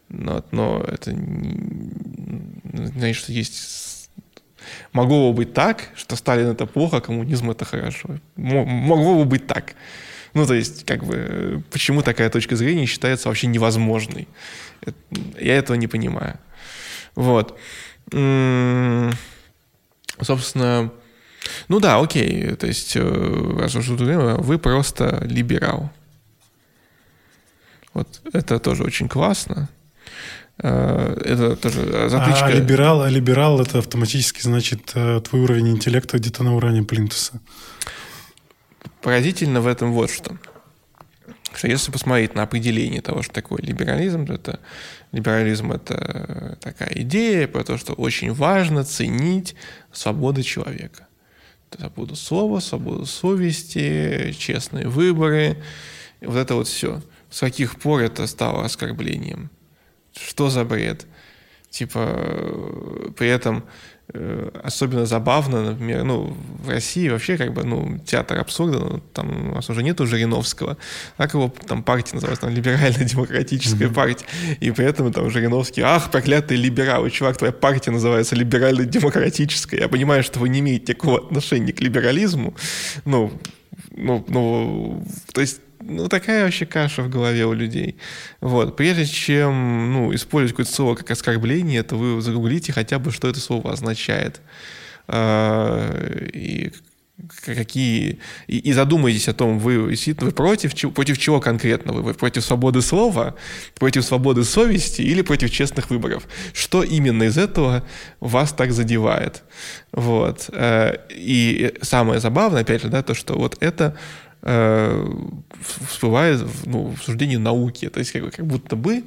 но, но это не, значит, что есть могло бы быть так, что Сталин это плохо, а коммунизм это хорошо. Могло бы быть так. Ну, то есть, как бы, почему такая точка зрения считается вообще невозможной? Я этого не понимаю. Вот. Собственно, ну да, окей, то есть, э, раз уж вы просто либерал. Вот это тоже очень классно. Э, это тоже затычка. А либерал, а либерал это автоматически значит э, твой уровень интеллекта где-то на уровне плинтуса. Поразительно в этом вот что. Что если посмотреть на определение того, что такое либерализм, то это либерализм это такая идея про то, что очень важно ценить свободу человека. Свободу слова, свободу совести, честные выборы, вот это вот все с каких пор это стало оскорблением? Что за бред? Типа, э, при этом э, особенно забавно, например, ну, в России вообще как бы, ну, театр абсурда, ну, там у нас уже нету Жириновского, как его там партия называется, там, либерально-демократическая mm-hmm. партия, и при этом там Жириновский, ах, проклятый либерал, чувак, твоя партия называется либерально-демократическая, я понимаю, что вы не имеете никакого отношения к либерализму, ну, ну, ну, то есть ну, такая вообще каша в голове у людей. Вот. Прежде чем ну, использовать какое-то слово как оскорбление, то вы загуглите хотя бы, что это слово означает. А, и какие и, и задумайтесь о том, вы вы против против чего конкретно вы, вы против свободы слова, против свободы совести или против честных выборов. Что именно из этого вас так задевает? Вот. Э, и самое забавное, опять же, да, то, что вот это э, всплывает ну, в суждении науки. То есть как, как будто бы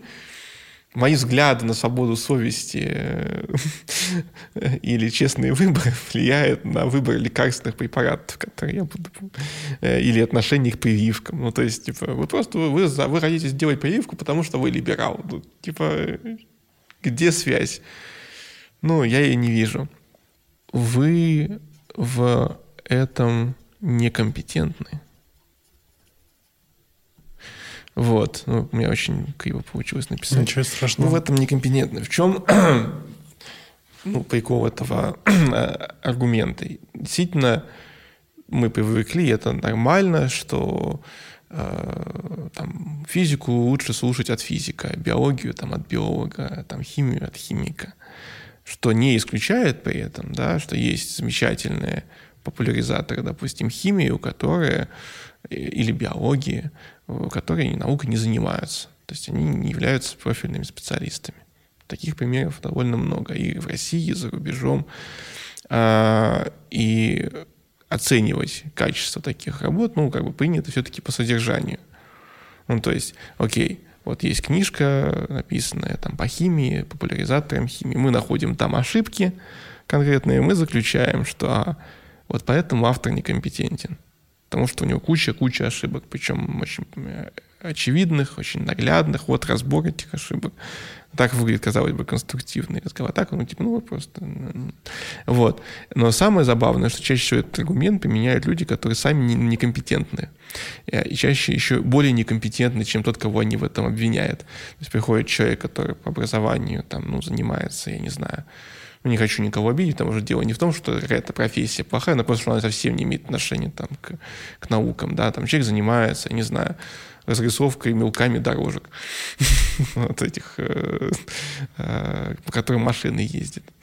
мои взгляды на свободу совести э, или честные выборы влияют на выбор лекарственных препаратов, которые я буду... Э, или отношение к прививкам. Ну, то есть, типа, вы просто вы, вы хотите сделать прививку, потому что вы либерал. Ну, типа, где связь? Ну, я ее не вижу. Вы в этом некомпетентны. Вот. Ну, у меня очень криво получилось написать. Ничего страшного. Ну, в этом некомпетентно. В чем ну, прикол этого аргумента? Действительно, мы привыкли, это нормально, что э, там, физику лучше слушать от физика, биологию там, от биолога, там, химию от химика. Что не исключает при этом, да, что есть замечательные популяризаторы, допустим, химии, у которых или биологии, которые наукой не занимаются. То есть они не являются профильными специалистами. Таких примеров довольно много и в России, и за рубежом. А, и оценивать качество таких работ, ну, как бы принято все-таки по содержанию. Ну, то есть, окей, вот есть книжка, написанная там по химии, популяризаторам химии. Мы находим там ошибки конкретные, мы заключаем, что а, вот поэтому автор некомпетентен потому что у него куча-куча ошибок, причем очень э, очевидных, очень наглядных, вот разбор этих ошибок. Так выглядит, казалось бы, конструктивный разговор. А так, ну, типа, ну, просто... Вот. Но самое забавное, что чаще всего этот аргумент применяют люди, которые сами некомпетентны. Э, и чаще еще более некомпетентны, чем тот, кого они в этом обвиняют. То есть приходит человек, который по образованию там, ну, занимается, я не знаю, ну, не хочу никого обидеть, потому что дело не в том, что какая-то профессия плохая, но просто что она совсем не имеет отношения там, к, к наукам. Да? Там человек занимается, не знаю, разрисовкой мелками дорожек. вот этих, э, э, по которым машины ездят.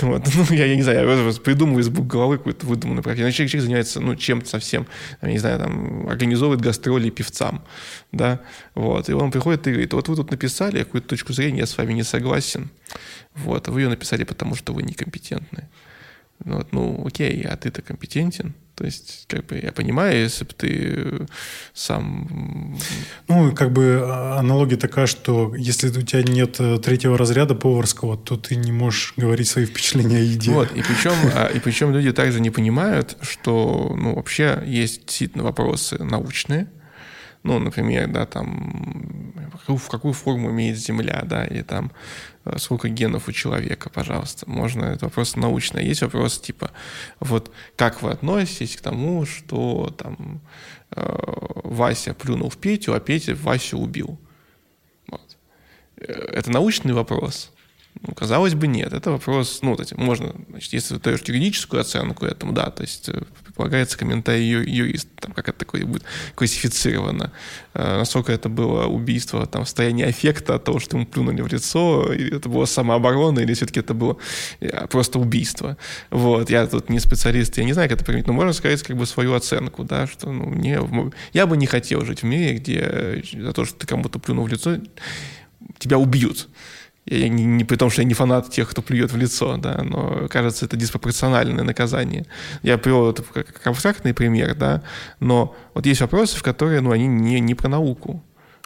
Вот. Ну, я, я не знаю, я придумываю из головы какую-то выдуманную профессию. Человек, человек занимается ну, чем-то совсем, я не знаю, там, организовывает гастроли певцам. Да? Вот. И он приходит и говорит, вот вы тут написали какую-то точку зрения, я с вами не согласен. Вот. Вы ее написали, потому что вы некомпетентны. Вот, ну, окей, а ты-то компетентен. То есть, как бы, я понимаю, если бы ты сам... Ну, как бы а, аналогия такая, что если у тебя нет э, третьего разряда поварского, то ты не можешь говорить свои впечатления о еде. Вот, и причем, а, и причем люди также не понимают, что, ну, вообще есть действительно вопросы научные, ну, например, да, там, в какую форму имеет Земля, да, или там, э, сколько генов у человека, пожалуйста. Можно, это вопрос научный. Есть вопрос типа, вот как вы относитесь к тому, что там э, Вася плюнул в Петю, а Петя Васю убил? Вот. Э, это научный вопрос. Ну, казалось бы, нет. Это вопрос, ну, вот можно, значит, если ты даешь юридическую оценку этому, да, то есть э, предполагается комментарий ю, юриста, там, как это такое будет классифицировано, э, насколько это было убийство, там, состояние аффекта от того, что ему плюнули в лицо, или это было самооборона, или все-таки это было э, просто убийство. Вот, я тут не специалист, я не знаю, как это применить, но можно сказать, как бы, свою оценку, да, что, ну, мне, я бы не хотел жить в мире, где за то, что ты кому-то плюнул в лицо, тебя убьют. Я не, не при том, что я не фанат тех, кто плюет в лицо, да, но кажется, это диспропорциональное наказание. Я привел это как, абстрактный пример, да, но вот есть вопросы, в которые, ну, они не, не про науку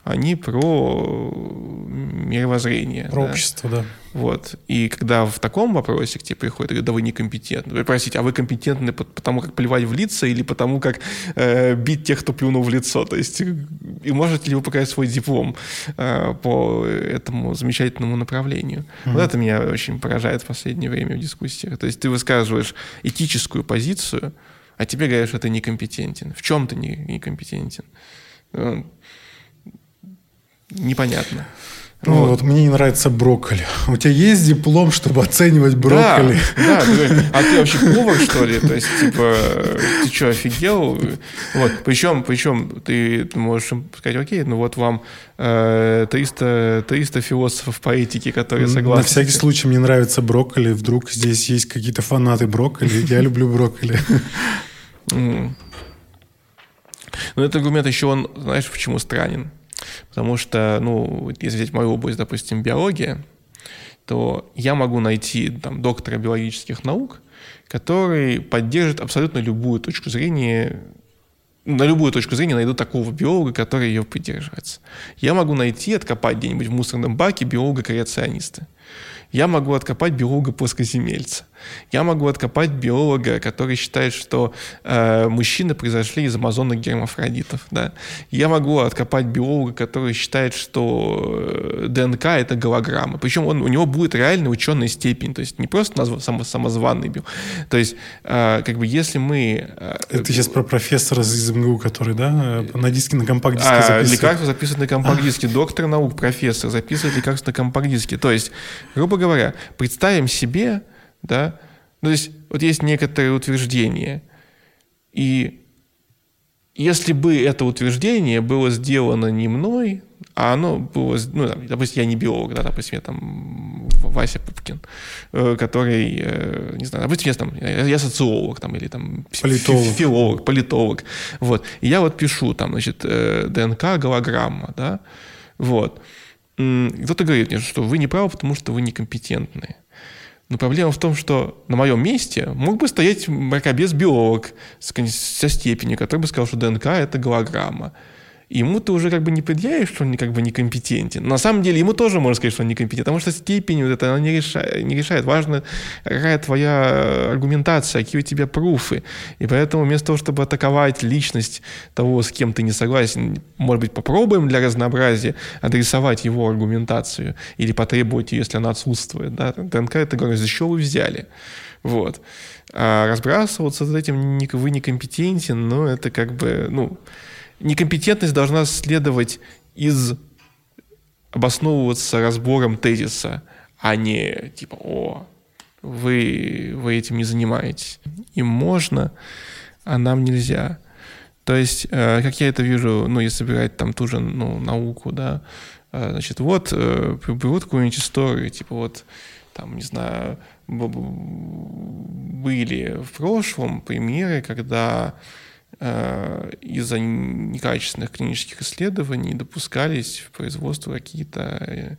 они про мировоззрение. Про да. общество, да. Вот. И когда в таком вопросе к тебе приходят, говорят, да вы некомпетентны. Простите, а вы компетентны потому, как плевать в лица или потому, как э, бить тех, кто плюнул в лицо? То есть, и можете ли вы показать свой диплом э, по этому замечательному направлению? Mm-hmm. Вот это меня очень поражает в последнее время в дискуссиях. То есть ты высказываешь этическую позицию, а тебе говорят, что ты некомпетентен. В чем ты не, некомпетентен? Непонятно. Ну, вот. вот мне не нравится брокколи. У тебя есть диплом, чтобы оценивать брокколи? Да, да. А ты вообще повар, что ли? То есть, типа, ты что, офигел? Вот. Причем, причем ты можешь сказать, окей, ну вот вам э, 300, 300 философов по этике, которые согласны. На всякий случай мне нравится брокколи. Вдруг здесь есть какие-то фанаты брокколи. Я люблю брокколи. Ну, этот аргумент еще, он, знаешь, почему странен? Потому что, ну, если взять мою область, допустим, биология, то я могу найти там, доктора биологических наук, который поддержит абсолютно любую точку зрения на любую точку зрения найду такого биолога, который ее придерживается. Я могу найти, откопать где-нибудь в мусорном баке биолога-креациониста. Я могу откопать биолога-плоскоземельца. Я могу откопать биолога, который считает, что э, мужчины произошли из амазонных гермафродитов. Да? Я могу откопать биолога, который считает, что э, ДНК — это голограмма. Причем он, у него будет реально ученая степень, то есть не просто назв, само, самозванный биолог. То есть э, как бы если мы... Э, это сейчас про профессора из МГУ, который, да, э, на диске, на компакт-диске а, записывает? Лекарство записывает на компакт-диске. Доктор наук, профессор записывает лекарство на компакт-диске. То есть, грубо говоря, представим себе, да, ну, то есть вот есть некоторые утверждения, и если бы это утверждение было сделано не мной, а оно было, ну, допустим, я не биолог, да, допустим, я там Вася Пупкин, э, который, э, не знаю, допустим, я, там, я социолог там, или там политолог. филолог, политолог, вот, и я вот пишу там, значит, э, ДНК, голограмма, да, вот, кто-то говорит мне, что вы не правы, потому что вы некомпетентны. Но проблема в том, что на моем месте мог бы стоять мракобес-биолог со степенью, который бы сказал, что ДНК — это голограмма. Ему ты уже как бы не предъявишь, что он как бы некомпетентен. На самом деле ему тоже можно сказать, что он некомпетентен, потому что степень вот это она не решает, не решает. Важно, какая твоя аргументация, какие у тебя пруфы. И поэтому вместо того, чтобы атаковать личность того, с кем ты не согласен, может быть, попробуем для разнообразия адресовать его аргументацию или потребовать ее, если она отсутствует. Да? ДНК это говорит, за что вы взяли? Вот. А разбрасываться с этим вы некомпетентен, но это как бы, ну, некомпетентность должна следовать из обосновываться разбором тезиса, а не типа, о, вы, вы этим не занимаетесь. Им можно, а нам нельзя. То есть, э, как я это вижу, ну, если брать там ту же ну, науку, да, э, значит, вот э, берут какую-нибудь историю, типа вот, там, не знаю, были в прошлом примеры, когда из-за некачественных клинических исследований допускались в производство какие-то э, э,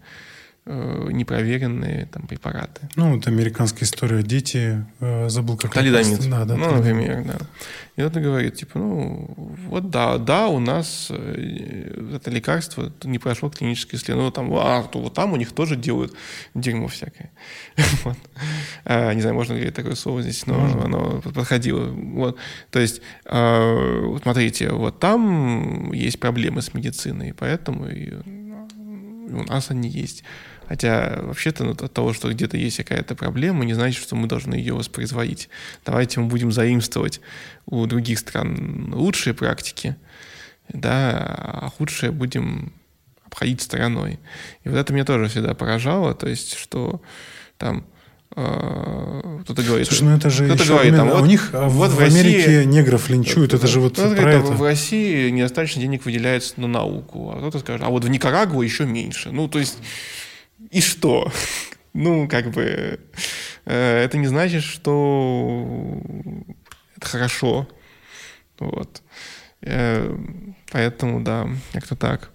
непроверенные там препараты. Ну, вот американская история. Дети, э, забыл, как Талидомид. Да, да, ну, например, да. И он говорит, типа, ну, вот да, да, у нас это лекарство не прошло клиническое исследование. Ну, там, а, то вот там у них тоже делают дерьмо всякое. вот. а, не знаю, можно ли такое слово здесь, но можно. оно подходило. Вот. То есть, а, смотрите, вот там есть проблемы с медициной, поэтому и у нас они есть. Хотя вообще-то ну, от того, что где-то есть какая-то проблема, не значит, что мы должны ее воспроизводить. Давайте мы будем заимствовать у других стран лучшие практики, да, а худшие будем обходить стороной. И вот это меня тоже всегда поражало, то есть, что там э, кто-то говорит... Слушай, ну это же кто-то говорит, там, вот, у них вот в, Америке России, негров линчуют, это же вот про говорит, это. В России недостаточно денег выделяется на науку, а кто-то скажет, а вот в Никарагуа еще меньше. Ну, то есть и что? Ну, как бы, э, это не значит, что это хорошо. Вот. Э, поэтому, да, как-то так.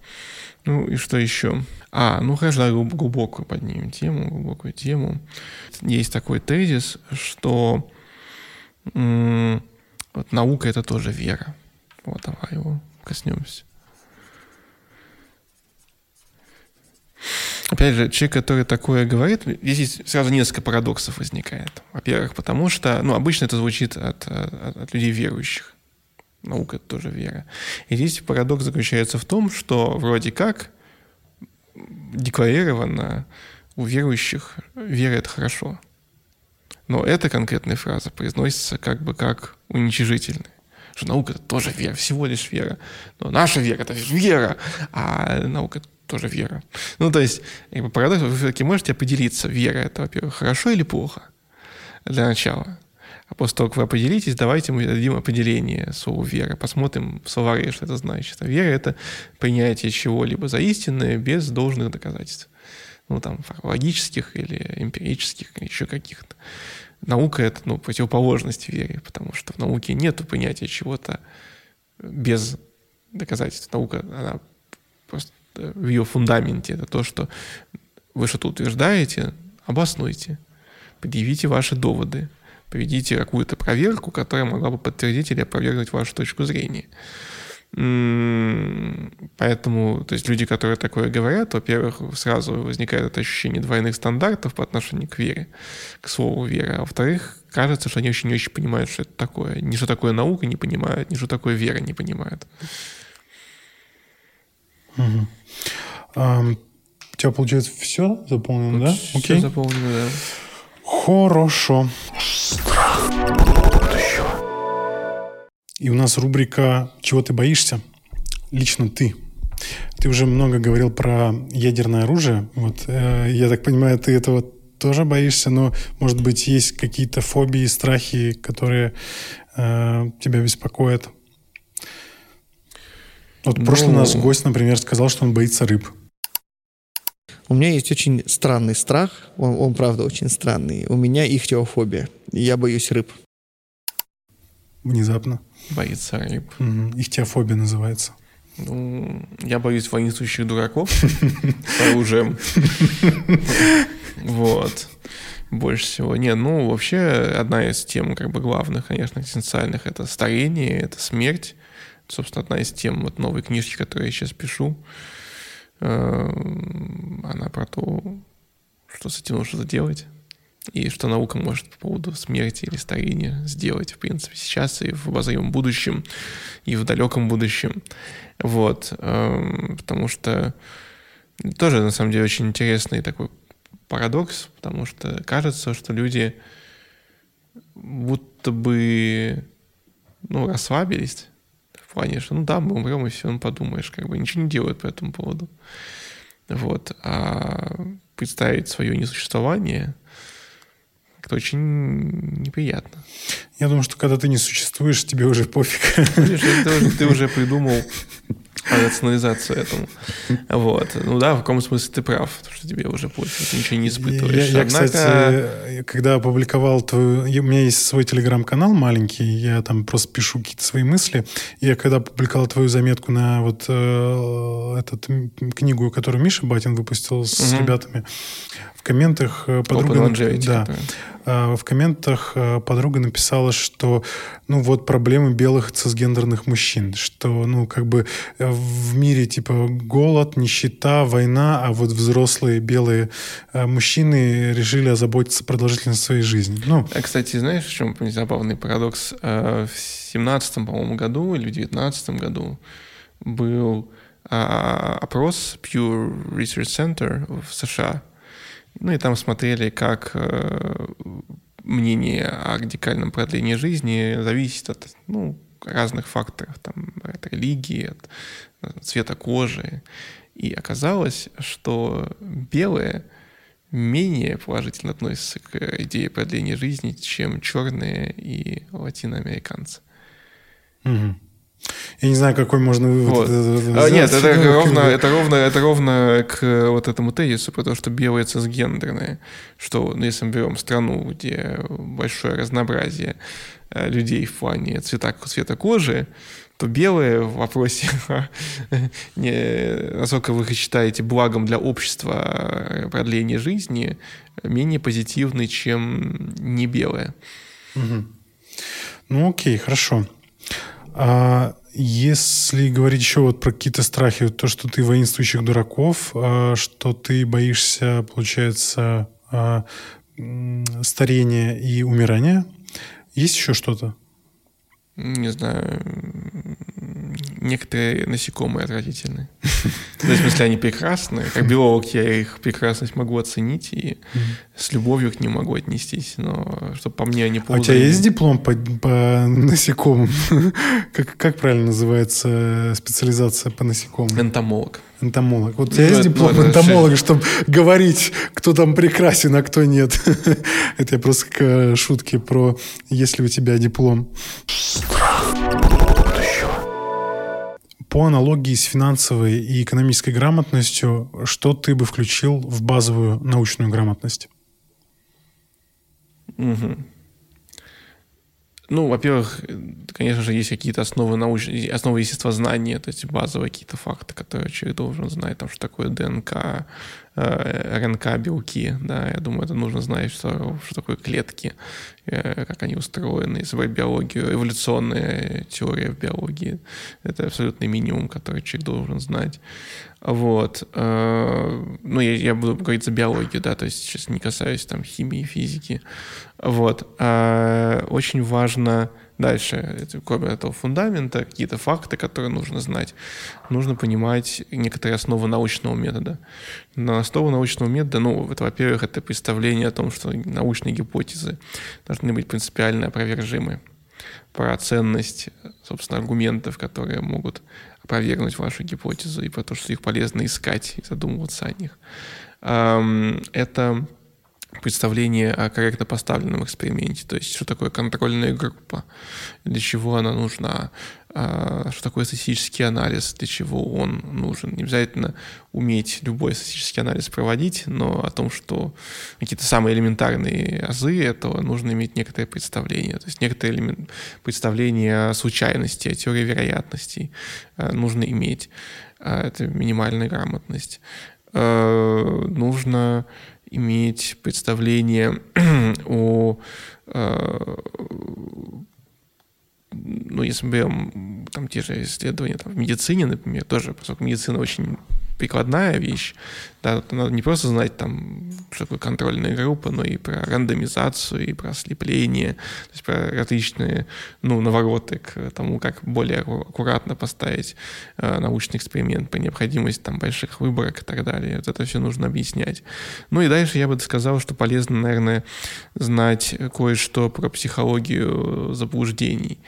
Ну и что еще? А, ну хорошо, да, глубокую поднимем тему, глубокую тему. Есть такой тезис, что м- вот наука это тоже вера. Вот давай его коснемся. Опять же, человек, который такое говорит, здесь сразу несколько парадоксов возникает. Во-первых, потому что, ну, обычно это звучит от, от, от людей верующих. Наука — это тоже вера. И здесь парадокс заключается в том, что вроде как декларировано у верующих вера — это хорошо. Но эта конкретная фраза произносится как бы как уничижительная что наука это тоже вера, всего лишь вера. Но наша вера это вера, а наука тоже вера. Ну, то есть, как бы парадокс, вы все-таки можете определиться, вера это, во-первых, хорошо или плохо для начала. А после того, как вы определитесь, давайте мы дадим определение слова вера, посмотрим в словаре, что это значит. А вера — это принятие чего-либо за истинное без должных доказательств. Ну, там, логических или эмпирических, или еще каких-то. Наука — это, ну, противоположность вере, потому что в науке нет понятия чего-то без доказательств. Наука, она просто в ее фундаменте. Это то, что вы что-то утверждаете, обоснуйте, предъявите ваши доводы, проведите какую-то проверку, которая могла бы подтвердить или опровергнуть вашу точку зрения. Поэтому, то есть люди, которые такое говорят, во-первых, сразу возникает это ощущение двойных стандартов по отношению к вере, к слову вера, а во-вторых, кажется, что они очень не очень понимают, что это такое. Ни что такое наука не понимают, ни что такое вера не понимают. Угу. А, у тебя, получается, все заполнено, вот да? Все Окей. заполнено, да. Хорошо. И у нас рубрика «Чего ты боишься?» Лично ты. Ты уже много говорил про ядерное оружие. Вот, э, я так понимаю, ты этого тоже боишься, но, может быть, есть какие-то фобии, страхи, которые э, тебя беспокоят? Вот в прошлый ну, нас гость, например, сказал, что он боится рыб. У меня есть очень странный страх, он, он правда очень странный. У меня ихтиофобия. Я боюсь рыб. Внезапно. Боится рыб. Угу. Ихтиофобия называется. Ну, я боюсь воинствующих дураков с оружием. Вот. Больше всего. Не, ну, вообще, одна из тем, как бы, главных, конечно, эссенциальных, это старение, это смерть Собственно, одна из тем вот новой книжки, которую я сейчас пишу, она про то, что с этим нужно делать и что наука может по поводу смерти или старения сделать, в принципе, сейчас и в обозримом будущем, и в далеком будущем. Вот. Эм, потому что тоже, на самом деле, очень интересный такой парадокс, потому что кажется, что люди будто бы ну, расслабились в плане, что ну да, мы умрем, и все, ну подумаешь, как бы ничего не делают по этому поводу. Вот. А представить свое несуществование как-то очень неприятно. Я думаю, что когда ты не существуешь, тебе уже пофиг. Ты, ты уже придумал рационализацию этому. Вот. Ну да, в каком смысле ты прав, потому что тебе уже пофиг, ты ничего не испытываешь. Я, я Однако... кстати, когда опубликовал твою... У меня есть свой телеграм-канал маленький, я там просто пишу какие-то свои мысли. Я когда опубликовал твою заметку на вот э, этот книгу, которую Миша Батин выпустил с угу. ребятами, в комментах э, подруга... Да, а, в комментах э, подруга написала, что ну вот проблемы белых цисгендерных мужчин, что ну как бы э, в мире типа голод, нищета, война, а вот взрослые белые мужчины решили озаботиться продолжительностью своей жизни. Ну, а, кстати, знаешь, в чем забавный парадокс? В семнадцатом, по-моему, году или в девятнадцатом году был а, опрос Pew Research Center в США, ну и там смотрели, как э, мнение о радикальном продлении жизни зависит от ну, разных факторов, там, от религии, от, от цвета кожи. И оказалось, что белые менее положительно относятся к идее продления жизни, чем черные и латиноамериканцы. Угу. Я не знаю, какой можно вывод. Вот. А, нет, это ровно, это ровно, это ровно к вот этому тезису, потому что белые цисгендерные, что ну, если мы берем страну, где большое разнообразие э, людей в плане цвета, цвета кожи, то белые в вопросе, не, насколько вы их считаете благом для общества э, продления жизни, менее позитивны, чем не белые. Угу. Ну окей, хорошо. А если говорить еще вот про какие-то страхи, то, что ты воинствующих дураков, а, что ты боишься, получается, а, старения и умирания, есть еще что-то? Не знаю, некоторые насекомые отвратительные. Ну, в смысле, они прекрасные. Как биолог я их прекрасность могу оценить и с любовью к ним могу отнестись. Но чтобы по мне они ползали... А у тебя есть диплом по, по насекомым? как, как правильно называется специализация по насекомым? Энтомолог. Энтомолог. Вот у тебя ну, есть диплом ну, энтомолога, чтобы говорить, кто там прекрасен, а кто нет. это я просто к э, шутке про «Если у тебя диплом». По аналогии с финансовой и экономической грамотностью, что ты бы включил в базовую научную грамотность? Угу. Ну, во-первых, конечно же, есть какие-то основы научные, основы естествознания, то есть базовые какие-то факты, которые человек должен знать, там, что такое ДНК, РНК белки, да, я думаю, это нужно знать, что, что такое клетки, э, как они устроены, изучать биологию, эволюционная теория в биологии, это абсолютный минимум, который человек должен знать. Вот. Э, ну, я, я буду говорить за биологию, да, то есть сейчас не касаюсь там химии, физики. Вот. Очень важно Дальше, кроме этого фундамента, какие-то факты, которые нужно знать. Нужно понимать некоторые основы научного метода. На основу научного метода, ну, это, во-первых, это представление о том, что научные гипотезы должны быть принципиально опровержимы про ценность, собственно, аргументов, которые могут опровергнуть вашу гипотезу, и про то, что их полезно искать и задумываться о них. Это представление о корректно поставленном эксперименте, то есть что такое контрольная группа, для чего она нужна, а, что такое статистический анализ, для чего он нужен. Не обязательно уметь любой статистический анализ проводить, но о том, что какие-то самые элементарные азы этого нужно иметь некоторое представление. То есть некоторое элемент, представление о случайности, о теории вероятностей а, нужно иметь. А, это минимальная грамотность. Нужно иметь представление о, э, ну, если мы берем там те же исследования там, в медицине, например, тоже, поскольку медицина очень прикладная вещь. Да, надо не просто знать там, что такое контрольная группа, но и про рандомизацию, и про ослепление, то есть про различные ну, навороты к тому, как более аккуратно поставить э, научный эксперимент по необходимости там, больших выборок и так далее. Вот это все нужно объяснять. Ну и дальше я бы сказал, что полезно, наверное, знать кое-что про психологию заблуждений.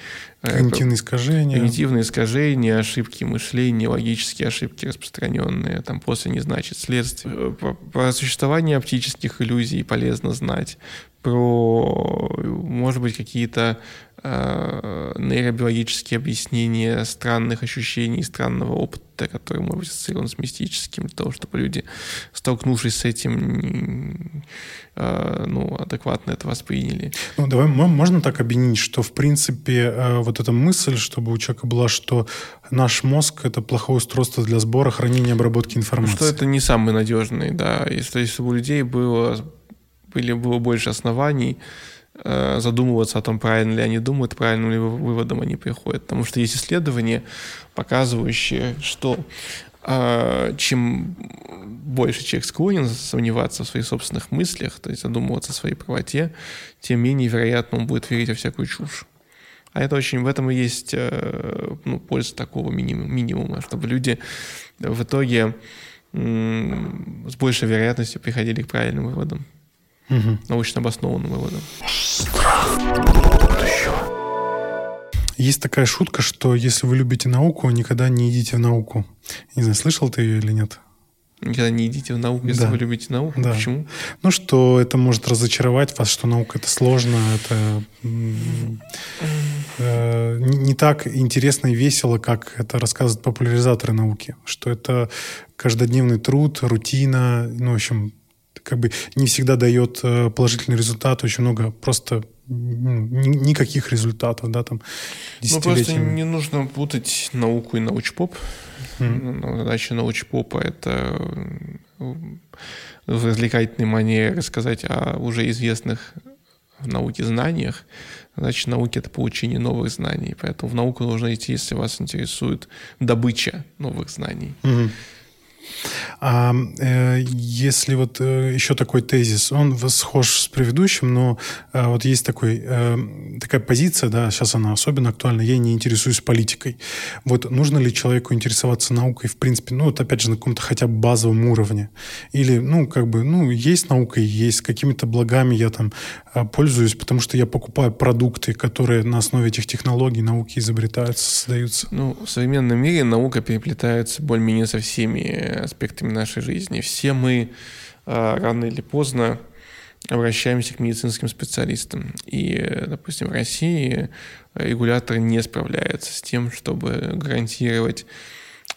Э, Когнитивные искажения. Когнитивные искажения, ошибки мышления, логические ошибки распространенные, там после не значит следствие. Э, про, про существование оптических иллюзий полезно знать. Про, может быть, какие-то э, нейробиологические объяснения странных ощущений, странного опыта, который может быть ассоциирован с мистическим, для того, чтобы люди, столкнувшись с этим, э, ну, адекватно это восприняли. Ну, давай, можно так объединить, что, в принципе, э, вот эта мысль, чтобы у человека была, что наш мозг — это плохое устройство для сбора, хранения, обработки информации. Что это не самый надежный, да. Если, если у людей было, были, было больше оснований, Э, задумываться о том, правильно ли они думают, правильным ли выводом они приходят. Потому что есть исследования, показывающие, что э, чем больше человек склонен сомневаться в своих собственных мыслях, то есть задумываться о своей правоте, тем менее вероятно он будет верить во всякую чушь. А это очень, в этом и есть э, ну, польза такого минимума, минимума, чтобы люди в итоге с большей вероятностью приходили к правильным выводам угу. научно обоснованным выводом. Есть такая шутка, что если вы любите науку, никогда не идите в науку. Не знаю, слышал ты ее или нет? Никогда не идите в науку, если да. вы любите науку. Да. Почему? Ну, что это может разочаровать вас, что наука это сложно, это э, не так интересно и весело, как это рассказывают популяризаторы науки. Что это каждодневный труд, рутина, ну, в общем, как бы не всегда дает э, положительный результат, очень много просто никаких результатов, да, там, Ну, просто не нужно путать науку и научпоп. Mm-hmm. Задача научпопа — это в развлекательной манере рассказать о уже известных в науке знаниях. Задача науки — это получение новых знаний. Поэтому в науку нужно идти, если вас интересует добыча новых знаний. Mm-hmm. А э, если вот э, еще такой тезис, он схож с предыдущим, но э, вот есть такой, такая позиция, да, сейчас она особенно актуальна, я не интересуюсь политикой. Вот нужно ли человеку интересоваться наукой, в принципе, ну вот опять же на каком-то хотя бы базовом уровне? Или, ну, как бы, ну, есть наука, есть какими-то благами я там пользуюсь, потому что я покупаю продукты, которые на основе этих технологий науки изобретаются, создаются. Ну, в современном мире наука переплетается более-менее со всеми аспектами нашей жизни. Все мы а, рано или поздно обращаемся к медицинским специалистам. И, допустим, в России регулятор не справляется с тем, чтобы гарантировать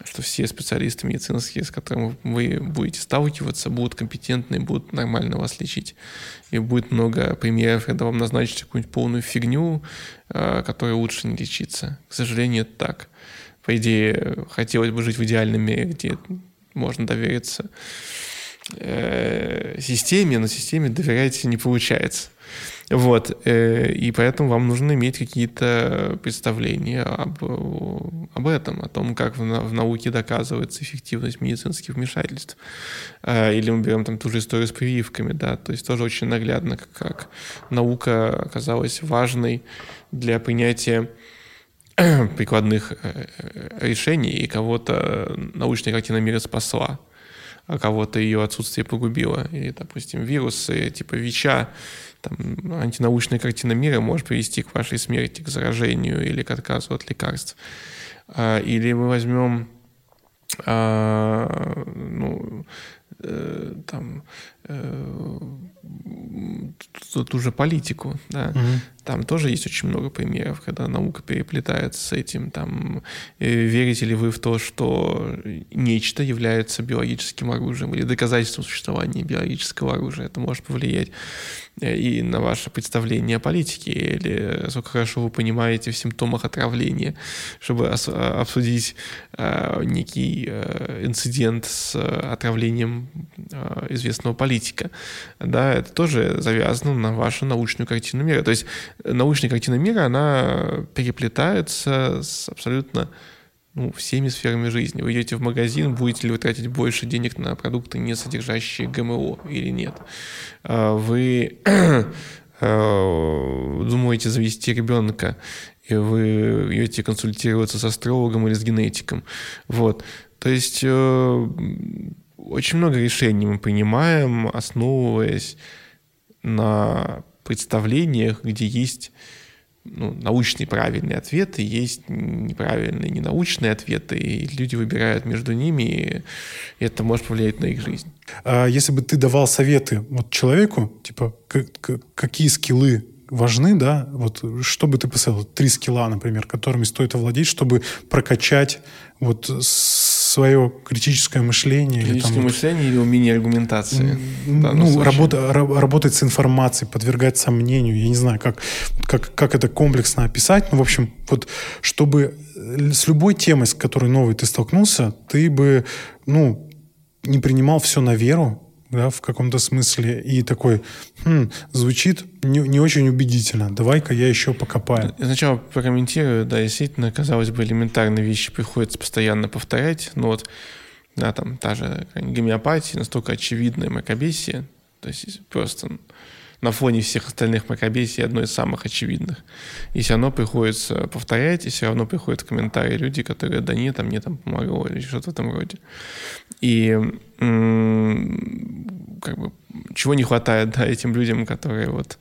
что все специалисты медицинские, с которыми вы будете сталкиваться, будут компетентны, будут нормально вас лечить. И будет много примеров, когда вам назначат какую-нибудь полную фигню, а, которой лучше не лечиться. К сожалению, это так. По идее, хотелось бы жить в идеальном мире, где можно довериться э, системе, но системе доверять не получается. Вот, э, и поэтому вам нужно иметь какие-то представления об, об этом, о том, как в, науке доказывается эффективность медицинских вмешательств. Э, или мы берем там ту же историю с прививками, да, то есть тоже очень наглядно, как, как наука оказалась важной для принятия прикладных э, э, решений, и кого-то научная картина мира спасла, а кого-то ее отсутствие погубило. И, допустим, вирусы типа ВИЧа, там, антинаучная картина мира может привести к вашей смерти, к заражению или к отказу от лекарств. А, или мы возьмем а, ну, э, там ту, ту же политику, да, угу. там тоже есть очень много примеров, когда наука переплетается с этим, там, э, верите ли вы в то, что нечто является биологическим оружием или доказательством существования биологического оружия, это может повлиять. э, и на ваше представление о политике, или сколько хорошо вы понимаете в симптомах отравления, чтобы обсудить э, некий э, инцидент с отравлением э, известного политика, да, это тоже завязано на вашу научную картину мира. То есть научная картина мира, она переплетается с абсолютно ну, всеми сферами жизни. Вы идете в магазин, будете ли вы тратить больше денег на продукты, не содержащие ГМО или нет. А вы э, думаете завести ребенка, и вы идете консультироваться с астрологом или с генетиком. Вот. То есть э, очень много решений мы принимаем, основываясь на представлениях, где есть ну, научные правильные ответы, есть неправильные ненаучные ответы, и люди выбирают между ними, и это может повлиять на их жизнь. А если бы ты давал советы вот человеку, типа, какие скиллы важны, да, вот что бы ты посоветовал? Три скилла, например, которыми стоит овладеть, чтобы прокачать вот свое критическое мышление. Критическое или, там, мышление или умение аргументации. Ну, работа, работать с информацией, подвергать сомнению. Я не знаю, как, как, как это комплексно описать. Ну, в общем, вот чтобы э, с любой темой, с которой новой ты столкнулся, ты бы, ну, не принимал все на веру, да, в каком-то смысле, и такой, хм, звучит не, не очень убедительно, давай-ка я еще покопаю. Сначала прокомментирую, да, действительно, казалось бы, элементарные вещи приходится постоянно повторять, но вот, да, там, та же гомеопатия, настолько очевидная мракобесие, то есть просто на фоне всех остальных мракобесий одно из самых очевидных. И все равно приходится повторять, и все равно приходят комментарии люди, которые, да нет, а мне там помогло, или что-то в этом роде. И как бы, чего не хватает да, этим людям, которые вот,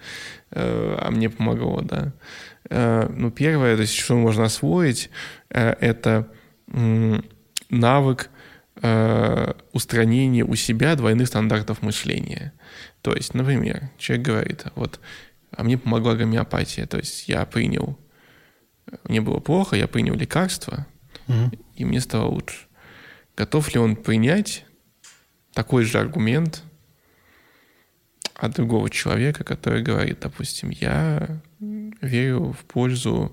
э, а мне помогло, да. Э, ну, первое, то есть, что можно освоить, э, это э, навык э, устранения у себя двойных стандартов мышления. То есть, например, человек говорит, вот, а мне помогла гомеопатия, то есть я принял, мне было плохо, я принял лекарство, угу. и мне стало лучше. Готов ли он принять такой же аргумент от другого человека, который говорит, допустим, я верю в пользу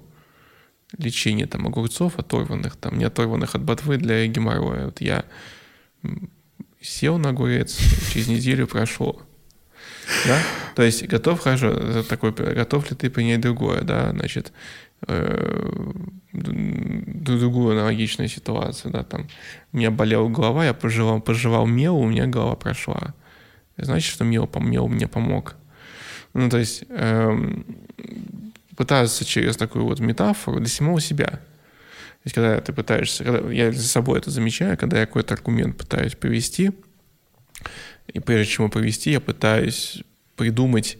лечения там огурцов оторванных, там не оторванных от ботвы для геморроя. Вот я сел на огурец, через неделю прошло. Да? То есть готов, хорошо, такой, готов ли ты принять другое, да, значит, другую аналогичную ситуацию, да, там, у меня болела голова, я пожевал, пожевал мел, у меня голова прошла. Значит, что мел, мел мне помог. Ну, то есть э, пытаться через такую вот метафору для самого себя. То есть, когда ты пытаешься, когда я за собой это замечаю, когда я какой-то аргумент пытаюсь привести, и прежде чем его провести, я пытаюсь придумать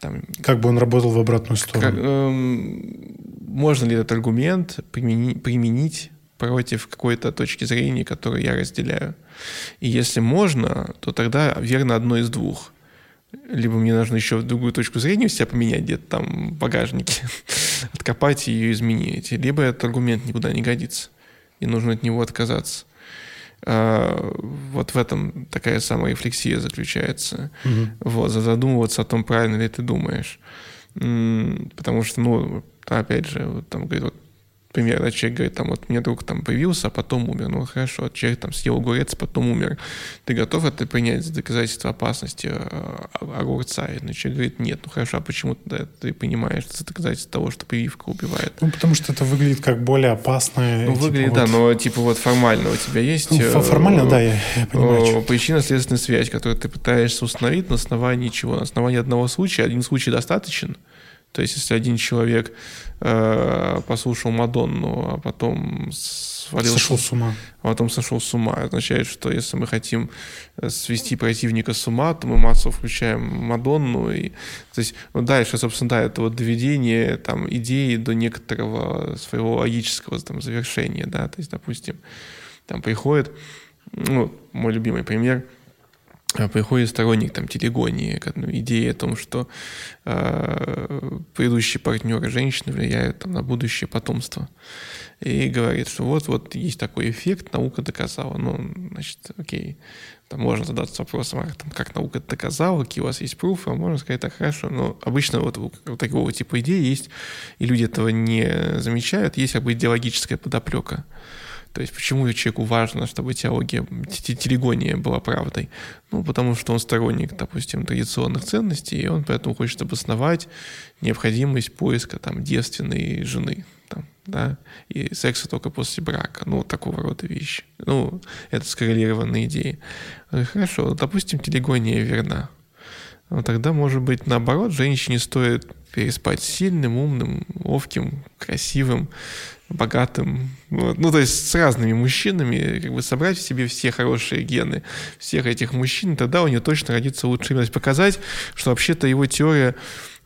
там, как бы он работал в обратную сторону. Как, эм, можно ли этот аргумент применить, применить против какой-то точки зрения, которую я разделяю. И если можно, то тогда верно одно из двух. Либо мне нужно еще другую точку зрения у себя поменять где-то там в багажнике, откопать и ее изменить. Либо этот аргумент никуда не годится, и нужно от него отказаться. А, вот в этом такая самая рефлексия заключается. Угу. Вот, задумываться о том, правильно ли ты думаешь. Потому что, ну, опять же, вот, там, говорит, вот, пример, да, человек говорит, там, вот мне друг там появился, а потом умер. Ну, хорошо, человек там съел огурец, потом умер. Ты готов это принять за доказательство опасности э, огурца? И ну, человек говорит, нет. Ну, хорошо, а почему тогда ты понимаешь, что это доказательство того, что прививка убивает? Ну, потому что это выглядит как более опасное. Ну, типа, выглядит, да, вот... но, типа, вот формально у тебя есть... Ну, формально, да, я, я понимаю. Причинно-следственная связь, которую ты пытаешься установить на основании чего? На основании одного случая. Один случай достаточен, то есть, если один человек э, послушал Мадонну, а потом свалился, сошел с ума, а потом сошел с ума, означает, что если мы хотим э, свести противника с ума, то мы массово включаем Мадонну. И, то есть, ну, дальше, собственно, да, это вот доведение там, идеи до некоторого своего логического там, завершения. Да? То есть, допустим, там приходит, ну, мой любимый пример – приходит сторонник там телегонии, идея о том, что э, предыдущие партнеры женщины влияют там, на будущее потомство. И говорит, что вот, вот есть такой эффект, наука доказала. Ну, значит, окей, там можно задаться вопросом, а, там, как наука это доказала, какие у вас есть пруфы, а можно сказать, так хорошо. Но обычно вот у такого типа идеи есть, и люди этого не замечают, есть как бы идеологическая подоплека. То есть почему человеку важно, чтобы теология, телегония была правдой? Ну, потому что он сторонник, допустим, традиционных ценностей, и он поэтому хочет обосновать необходимость поиска там девственной жены, там, да, и секса только после брака, ну, такого рода вещи. Ну, это скоррелированные идеи. Хорошо, допустим, телегония верна. Но тогда, может быть, наоборот, женщине стоит переспать сильным, умным, ловким, красивым, богатым. Вот. Ну, то есть с разными мужчинами, как бы собрать в себе все хорошие гены всех этих мужчин, тогда у нее точно родится лучший То есть показать, что вообще-то его теория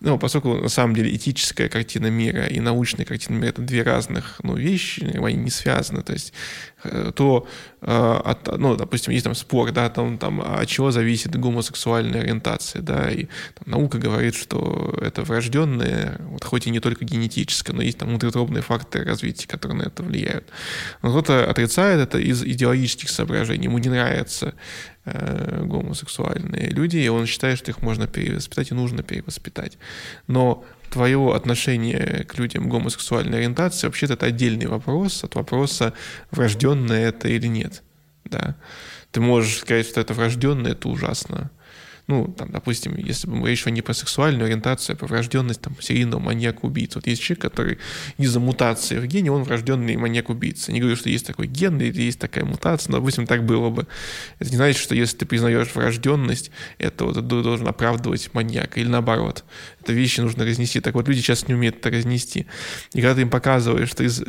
ну, поскольку на самом деле этическая картина мира и научная картина мира — это две разных ну, вещи, они не связаны. То есть э, то, э, от, ну, допустим, есть там спор, да, там, там, от чего зависит гомосексуальная ориентация, да, и там, наука говорит, что это врожденное, вот, хоть и не только генетическое, но есть там внутриутробные факторы развития, которые на это влияют. Но кто-то отрицает это из идеологических соображений, ему не нравится э, гомосексуальные люди, и он считает, что их можно перевоспитать и нужно перевоспитать. Но твое отношение к людям гомосексуальной ориентации вообще-то это отдельный вопрос от вопроса, врожденное это или нет. Да? Ты можешь сказать, что это врожденное, это ужасно ну, там, допустим, если бы мы речь не про сексуальную ориентацию, а про врожденность там, серийного маньяка-убийцы. Вот есть человек, который из-за мутации в гене, он врожденный маньяк-убийца. Не говорю, что есть такой ген или есть такая мутация, но, допустим, так было бы. Это не значит, что если ты признаешь врожденность, это вот, ты должен оправдывать маньяка или наоборот. Это вещи нужно разнести. Так вот, люди сейчас не умеют это разнести. И когда ты им показываешь, что из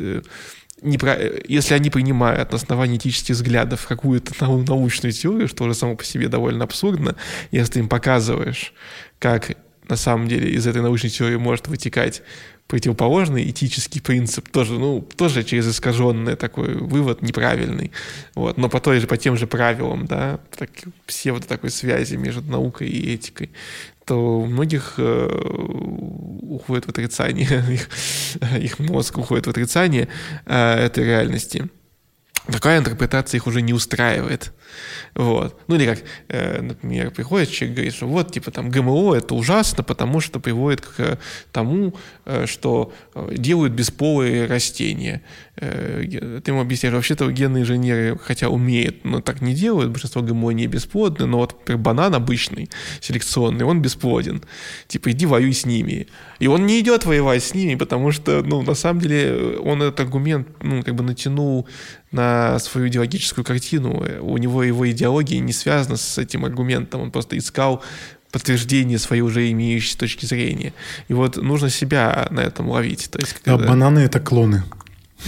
не про... если они принимают на основании этических взглядов какую-то научную теорию, что уже само по себе довольно абсурдно, если ты им показываешь, как на самом деле из этой научной теории может вытекать противоположный этический принцип, тоже, ну, тоже через искаженный такой вывод неправильный, вот, но по той же, по тем же правилам, да, так, все вот такой связи между наукой и этикой, то у многих э, уходит в отрицание, их, их мозг уходит в отрицание э, этой реальности. Такая интерпретация их уже не устраивает. Вот. Ну или как, э, например, приходит человек и говорит, что вот, типа, там, ГМО это ужасно, потому что приводит к тому, э, что э, делают бесполые растения. Ты ему объясняешь, вообще-то генные инженеры, хотя умеют, но так не делают, большинство ГМО не бесплодны, но вот, например, банан обычный, селекционный, он бесплоден. Типа, иди воюй с ними. И он не идет воевать с ними, потому что, ну, на самом деле, он этот аргумент, ну, как бы натянул на свою идеологическую картину. У него его идеология не связана с этим аргументом. Он просто искал подтверждение своей уже имеющей точки зрения. И вот нужно себя на этом ловить. То есть, когда... А бананы — это клоны.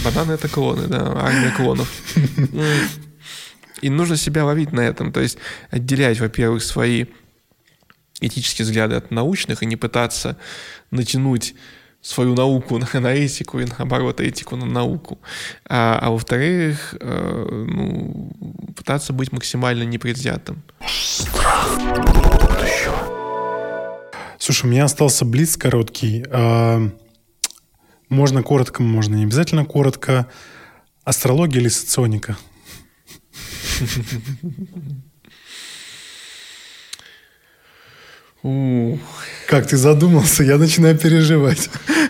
Бананы — это клоны, да, армия клонов. И нужно себя ловить на этом. То есть отделять, во-первых, свои этические взгляды от научных и не пытаться натянуть свою науку на, на этику и наоборот этику на науку. А, а во-вторых, э, ну, пытаться быть максимально непредвзятым. Слушай, у меня остался блиц короткий. А, можно коротко, можно не обязательно коротко. Астрология или соционика? Как ты задумался, я начинаю переживать.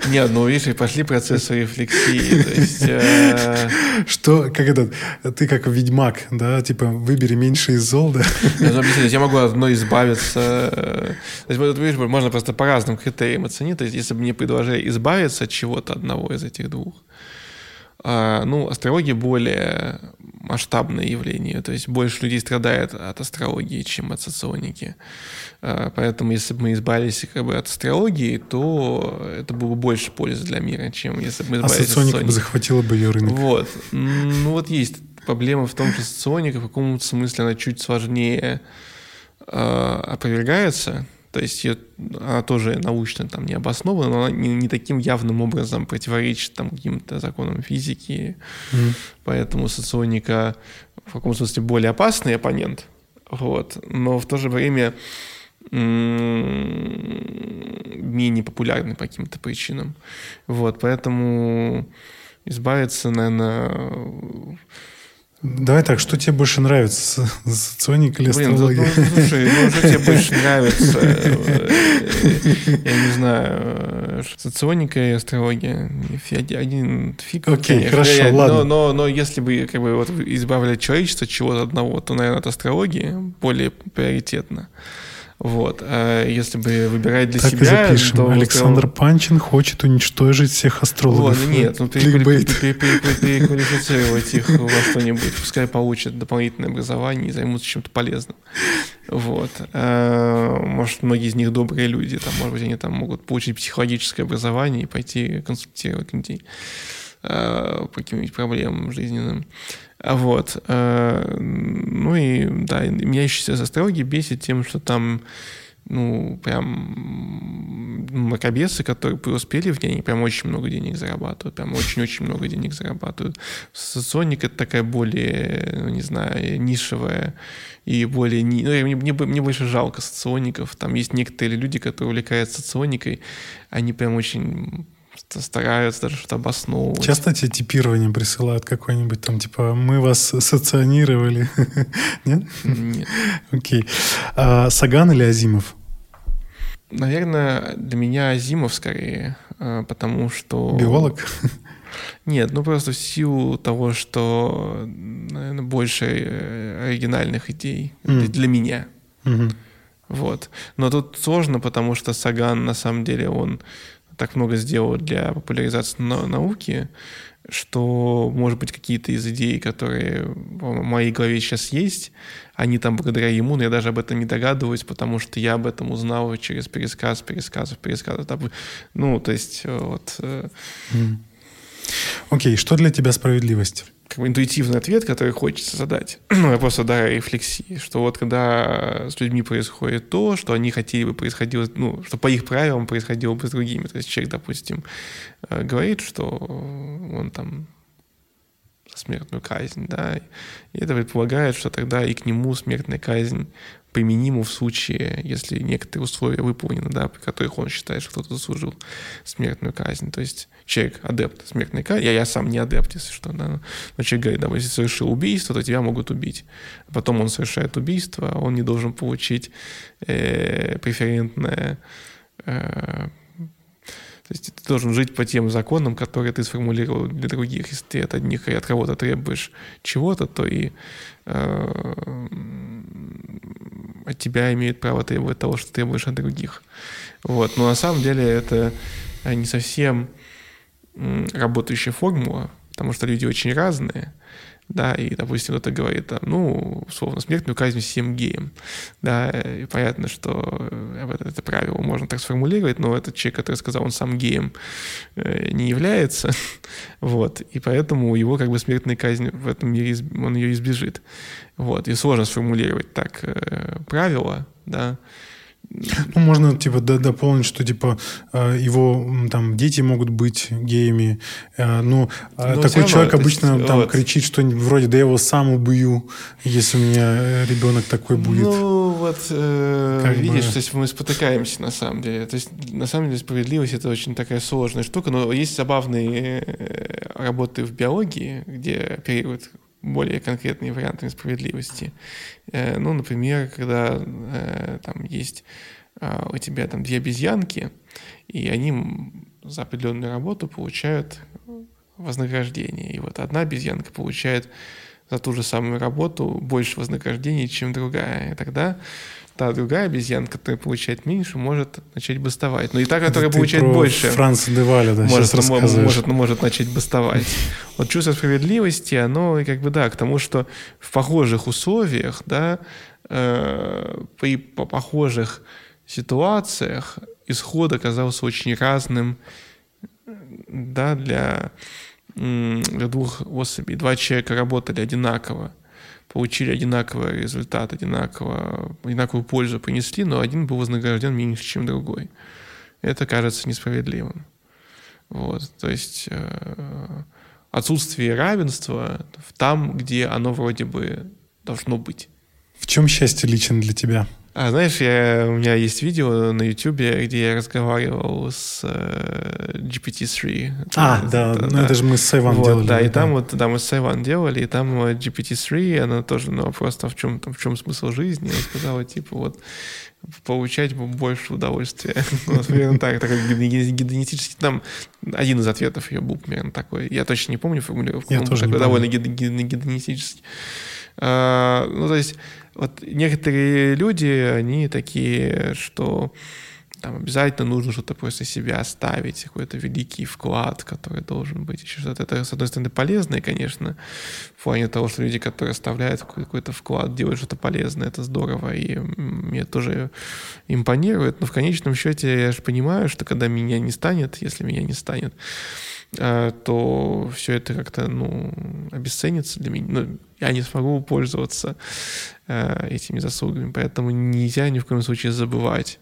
Нет, ну видишь, пошли процессы рефлексии. То есть, э... Что, как это, ты как ведьмак, да, типа выбери меньше из зол, да? Я, могу от одной избавиться. То есть, вот, видишь, можно просто по разным критериям оценить. То есть, если бы мне предложили избавиться от чего-то одного из этих двух, ну, астрология более масштабное явление, то есть больше людей страдает от астрологии, чем от соционики. А, поэтому если бы мы избавились как бы, от астрологии, то это было бы больше пользы для мира, чем если бы мы а избавились а от соционика бы захватила бы ее рынок. Вот. Ну вот есть проблема в том, что соционика в каком-то смысле она чуть сложнее опровергается, то есть ее, она тоже научно там не обоснована, но она не, не таким явным образом противоречит там каким-то законам физики. Mm. Поэтому соционика в каком смысле более опасный оппонент. Вот. Но в то же время менее популярный по каким-то причинам. Вот. Поэтому избавиться, наверное, Давай так, что тебе больше нравится, соционик или Блин, астрология? ну, слушай, ну что тебе больше нравится? Я не знаю, э, соционика и астрология. Один фиг. Окей, хорошо, ладно. Но, но, но если бы как бы вот избавлять человечество от чего-то одного, то, наверное, от астрологии более приоритетно. Вот. А если бы выбирать для Так и себя, запишем. то... Александр Панчин хочет уничтожить всех астрологов. Вот, нет, ну переквалифицировать их во что-нибудь, пускай получат дополнительное образование и займутся чем-то полезным. Вот. А, Может, многие из них добрые люди, там, может быть, они там могут получить психологическое образование и пойти консультировать людей по каким-нибудь проблемам жизненным. Вот. а, Ну и, да, меня еще с астрологией бесит тем, что там ну, прям мракобесы, которые преуспели в ней, они прям очень много денег зарабатывают, прям очень-очень много денег зарабатывают. Соционик — это такая более, ну, не знаю, нишевая и более... Ну, мне, мне, мне больше жалко социоников. Там есть некоторые люди, которые увлекаются соционикой, они прям очень стараются даже что-то обосновывать. Часто тебе типирование присылают какое-нибудь там, типа, мы вас соционировали? Нет? Нет. Окей. А, Саган или Азимов? Наверное, для меня Азимов скорее, э, потому что... Биолог? Нет, ну просто в силу того, что, наверное, больше э, оригинальных идей для, меня. Мгм. Вот. Но тут сложно, потому что Саган, на самом деле, он так много сделал для популяризации на- науки, что, может быть, какие-то из идей, которые в моей голове сейчас есть, они там благодаря ему, но я даже об этом не догадываюсь, потому что я об этом узнал через пересказ, пересказов, пересказов. Ну, то есть, э, вот... э. Окей, что для тебя справедливость? Как бы интуитивный ответ, который хочется задать. Ну, просто да, рефлексии, что вот когда с людьми происходит то, что они хотели бы происходило, ну, что по их правилам происходило бы с другими. То есть человек, допустим, э, говорит, что он там смертную казнь, да, и это предполагает, что тогда и к нему смертная казнь применима в случае, если некоторые условия выполнены, да, при которых он считает, что кто-то заслужил смертную казнь. То есть человек адепт смертной казни, я, я сам не адепт, если что, да, но человек говорит, да, если совершил убийство, то тебя могут убить. Потом он совершает убийство, он не должен получить э, преферентное э, то есть ты должен жить по тем законам, которые ты сформулировал для других. Если ты от одних и от кого-то требуешь чего-то, то и э, от тебя имеют право требовать того, что требуешь от других. Вот. Но на самом деле это э, не совсем работающая формула, потому что люди очень разные. Да, и, допустим, кто-то говорит, там, ну, условно, смертную казнь всем геям. Да, и понятно, что это, это правило можно так сформулировать, но этот человек, который сказал, он сам геем э, не является, вот, и поэтому его как бы смертная казнь в этом мире, он ее избежит. Вот, и сложно сформулировать так э, правила, да, Ну, можно, типа, д- дополнить, что, типа, э, его там дети могут быть геями, э, но э, Ну, такой всё равно, человек то есть, обычно там вот. кричит что-нибудь вроде, да я его сам убью, если у меня э, ребенок такой будет. Ну, вот, э, Как видишь, бы- то есть мы спотыкаемся на самом деле. То есть, на самом деле, справедливость это очень такая сложная штука, но есть забавные работы в биологии, где оперируют более конкретные варианты справедливости. Э, Ну, например, когда э, там есть а, у тебя там две обезьянки, и они за определенную работу получают вознаграждение. И вот одна обезьянка получает за ту же самую работу больше вознаграждения, чем другая. И тогда та другая обезьянка, которая получает меньше, может начать бастовать. Но и та, которая Ты получает больше, Франца де Валя, да, может, сейчас мо- рассказываешь. может, может начать бастовать. Вот чувство справедливости, оно как бы, да, к тому, что в похожих условиях, да, э, при по- похожих ситуациях исход оказался очень разным, да, для, для двух особей. Два человека работали одинаково, получили одинаковый результат, одинаково, одинаковую пользу принесли, но один был вознагражден меньше, чем другой. Это кажется несправедливым. Вот, то есть э, отсутствие равенства там, где оно вроде бы должно быть. В чем счастье лично для тебя? А знаешь, я, у меня есть видео на YouTube, где я разговаривал с э, GPT-3. А, это, да, это, ну да. это же мы с Сайван вот, делали. Да, и там вот, да, мы с Сайван делали, и там э, GPT-3, она тоже на вопрос, там, в чем, там, в чем смысл жизни, она сказала, типа, вот, получать больше удовольствия. Вот, примерно так, такой гедонистический. Там один из ответов ее был примерно такой. Я точно не помню формулировку. Тоже такой довольно гедонистический. А, ну, то есть, вот некоторые люди, они такие, что там обязательно нужно что-то после себя оставить, какой-то великий вклад, который должен быть, еще что-то. Это, с одной стороны, полезное, конечно, в плане того, что люди, которые оставляют какой-то вклад, делают что-то полезное, это здорово, и мне тоже импонирует, но в конечном счете я же понимаю, что когда меня не станет, если меня не станет, э, то все это как-то, ну, обесценится для меня. Ну, я не смогу пользоваться этими заслугами, поэтому нельзя ни в коем случае забывать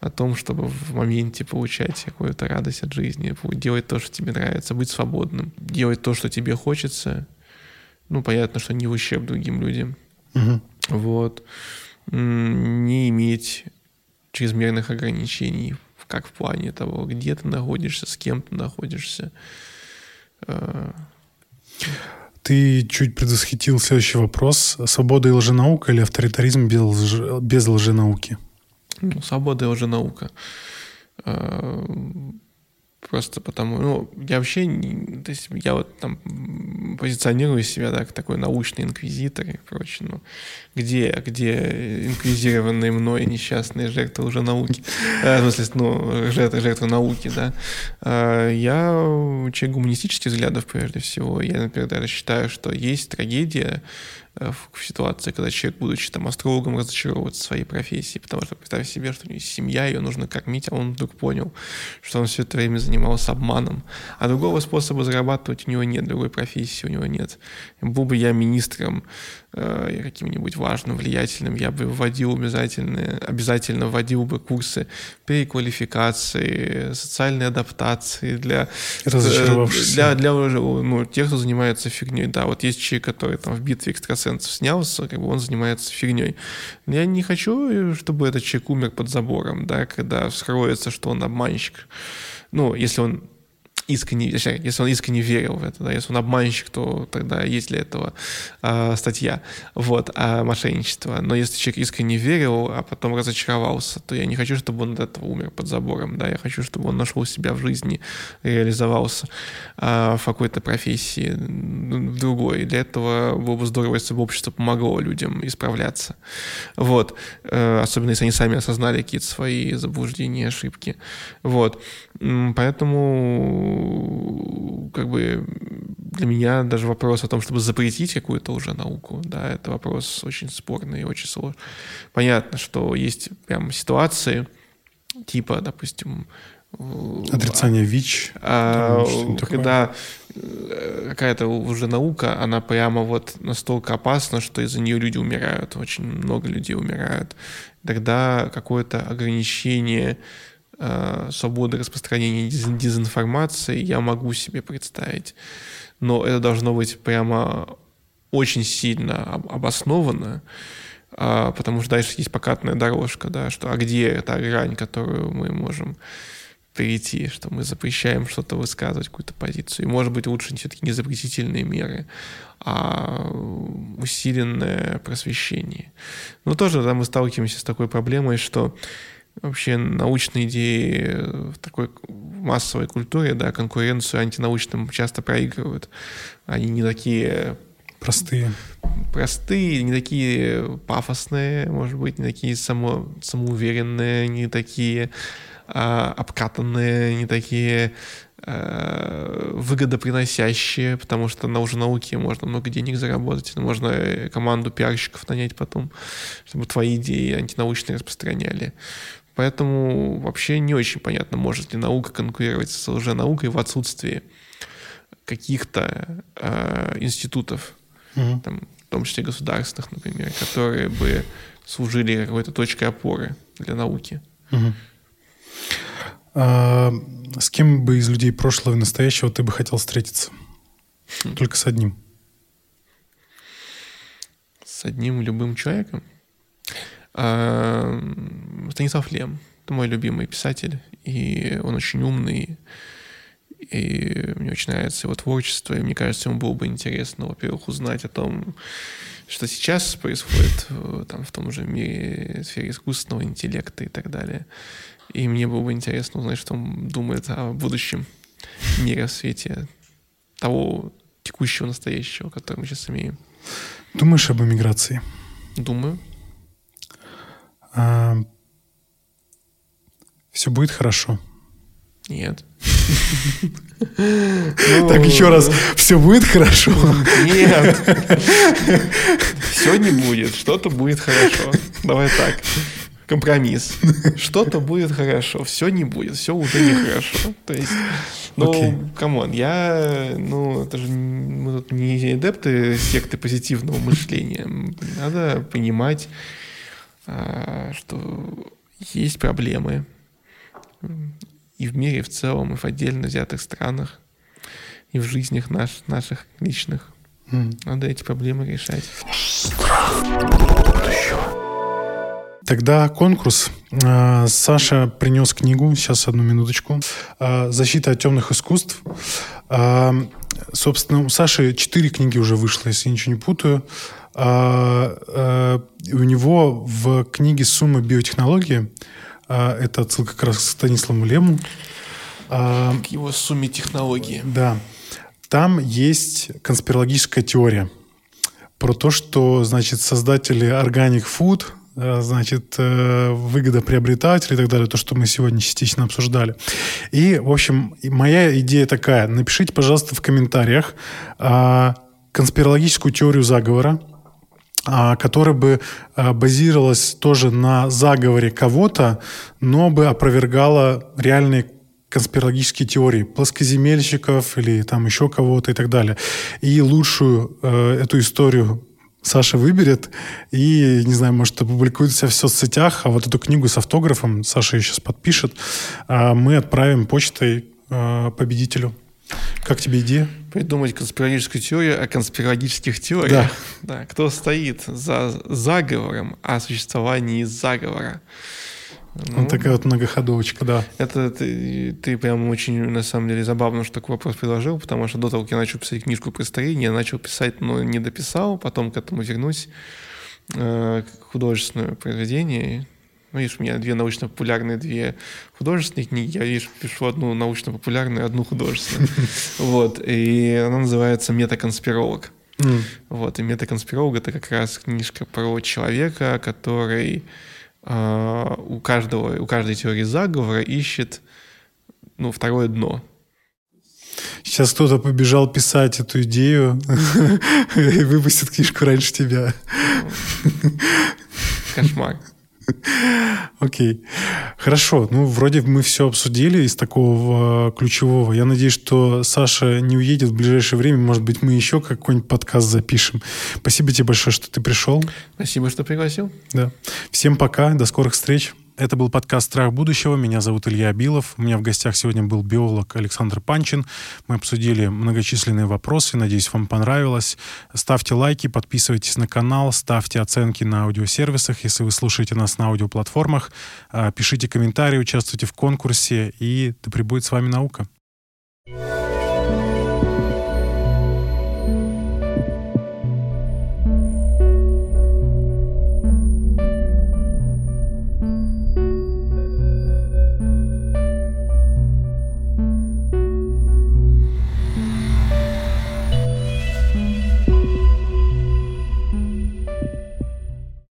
о том, чтобы в моменте получать какую-то радость от жизни, делать то, что тебе нравится, быть свободным, делать то, что тебе хочется. Ну, понятно, что не в ущерб другим людям. Угу. Вот. Не иметь чрезмерных ограничений, как в плане того, где ты находишься, с кем ты находишься. Э, ты чуть предвосхитил следующий вопрос. Свобода и лженаука или авторитаризм без, без лженауки? Ну, свобода и лженаука. Просто потому, ну, я вообще, не, то есть я вот там позиционирую себя так, такой научный инквизитор и прочее, ну, где, где инквизированные мной несчастные жертвы уже науки, э, в смысле, ну, жертвы, науки, да. Э, я человек гуманистических взглядов прежде всего. Я, например, даже считаю, что есть трагедия в ситуации, когда человек, будучи там астрологом, разочаровывается в своей профессии, потому что представь себе, что у него есть семья, ее нужно кормить, а он вдруг понял, что он все это время занимался обманом. А другого способа зарабатывать у него нет, другой профессии у него нет. Был бы я министром э, каким-нибудь важным, влиятельным, я бы вводил обязательно, обязательно вводил бы курсы переквалификации, социальной адаптации для, э, для, для ну, тех, кто занимается фигней. Да, вот есть человек, который там в битве экстрасенсов снялся, как бы он занимается фигней. Я не хочу, чтобы этот человек умер под забором, да, когда вскроется, что он обманщик. Ну, если он искренне, если он искренне верил в это, да, если он обманщик, то тогда есть для этого э, статья, вот, о мошенничестве. Но если человек искренне верил, а потом разочаровался, то я не хочу, чтобы он от этого умер под забором, да, я хочу, чтобы он нашел себя в жизни, реализовался э, в какой-то профессии, в другой. Для этого было бы здорово, если бы общество помогло людям исправляться. Вот. Э, особенно, если они сами осознали какие-то свои заблуждения, ошибки. Вот. Поэтому как бы для меня даже вопрос о том, чтобы запретить какую-то уже науку, да, это вопрос очень спорный и очень сложный. Понятно, что есть прям ситуации, типа, допустим, Отрицание ВИЧ. А, когда э, какая-то уже наука, она прямо вот настолько опасна, что из-за нее люди умирают, очень много людей умирают. Тогда какое-то ограничение э, свободы распространения дезинформации я могу себе представить. Но это должно быть прямо очень сильно обосновано, а, потому что дальше есть покатная дорожка, да, что а где эта грань, которую мы можем перейти, что мы запрещаем что-то высказывать, какую-то позицию. И, может быть, лучше все-таки не запретительные меры, а усиленное просвещение. Но тоже да, мы сталкиваемся с такой проблемой, что вообще научные идеи в такой массовой культуре, да, конкуренцию антинаучным часто проигрывают. Они не такие Простые. Простые, не такие пафосные, может быть, не такие само, самоуверенные, не такие а, обкатанные, не такие а, выгодоприносящие, потому что на уже науке можно много денег заработать, можно команду пиарщиков нанять потом, чтобы твои идеи антинаучные распространяли. Поэтому вообще не очень понятно, может ли наука конкурировать с лженаукой в отсутствии каких-то э, институтов, угу. там, в том числе государственных, например, которые бы служили какой-то точкой опоры для науки. Угу. А, с кем бы из людей прошлого и настоящего ты бы хотел встретиться? Хм. Только с одним. С одним любым человеком? А, Станислав Лем. Это мой любимый писатель, и он очень умный, и мне очень нравится его творчество, и мне кажется, ему было бы интересно, во-первых, узнать о том, что сейчас происходит там, в том же мире, сфере искусственного интеллекта и так далее. И мне было бы интересно узнать, что он думает о будущем мире в свете того текущего, настоящего, который мы сейчас имеем. Думаешь об эмиграции? Думаю. А, все будет хорошо? Нет. Так, еще раз. Все будет хорошо? Нет. Все не будет. Что-то будет хорошо. Давай так. Компромисс. Что-то будет хорошо. Все не будет. Все уже нехорошо. То есть, ну, come on, я, ну, это же мы тут не адепты секты позитивного мышления. Надо понимать, что есть проблемы и в мире в целом, и в отдельно взятых странах, и в жизнях наш, наших личных. Mm. Надо эти проблемы решать. Тогда конкурс. А, Саша принес книгу, сейчас одну минуточку. А, «Защита от темных искусств». А, собственно, у Саши четыре книги уже вышло, если ничего не путаю. У него в книге «Сумма биотехнологии» А, это отсылка как раз к Станиславу Лему. А, к его сумме технологии. Да. Там есть конспирологическая теория про то, что, значит, создатели Organic Food, а, значит, э, выгодоприобретатели и так далее, то, что мы сегодня частично обсуждали. И, в общем, моя идея такая. Напишите, пожалуйста, в комментариях конспирологическую теорию заговора, а, которая бы а, базировалась тоже на заговоре кого-то, но бы опровергала реальные конспирологические теории плоскоземельщиков или там еще кого-то и так далее. И лучшую э, эту историю Саша выберет и, не знаю, может, опубликует себя в соцсетях, а вот эту книгу с автографом Саша ее сейчас подпишет, а мы отправим почтой э, победителю. Как тебе идея? Придумать конспирологическую теорию о конспирологических теориях. Да. да. Кто стоит за заговором о существовании заговора? Ну, вот такая вот многоходовочка, да. Это ты, ты прям очень, на самом деле, забавно, что такой вопрос предложил, потому что до того, как я начал писать книжку про старение, я начал писать, но не дописал, потом к этому вернусь, э, художественное произведение, ну, видишь, у меня две научно-популярные, две художественные книги. Я, видишь, пишу одну научно-популярную, одну художественную. Вот. И она называется «Метаконспиролог». Вот. И «Метаконспиролог» — это как раз книжка про человека, который а, у каждого, у каждой теории заговора ищет ну, второе дно. Сейчас кто-то побежал писать эту идею и выпустит книжку раньше тебя. Кошмар. Окей. Хорошо. Ну, вроде мы все обсудили из такого ключевого. Я надеюсь, что Саша не уедет в ближайшее время. Может быть, мы еще какой-нибудь подкаст запишем. Спасибо тебе большое, что ты пришел. Спасибо, что пригласил. Да. Всем пока. До скорых встреч. Это был подкаст «Страх будущего». Меня зовут Илья Абилов. У меня в гостях сегодня был биолог Александр Панчин. Мы обсудили многочисленные вопросы. Надеюсь, вам понравилось. Ставьте лайки, подписывайтесь на канал, ставьте оценки на аудиосервисах, если вы слушаете нас на аудиоплатформах. А, пишите комментарии, участвуйте в конкурсе, и да пребудет с вами наука. thank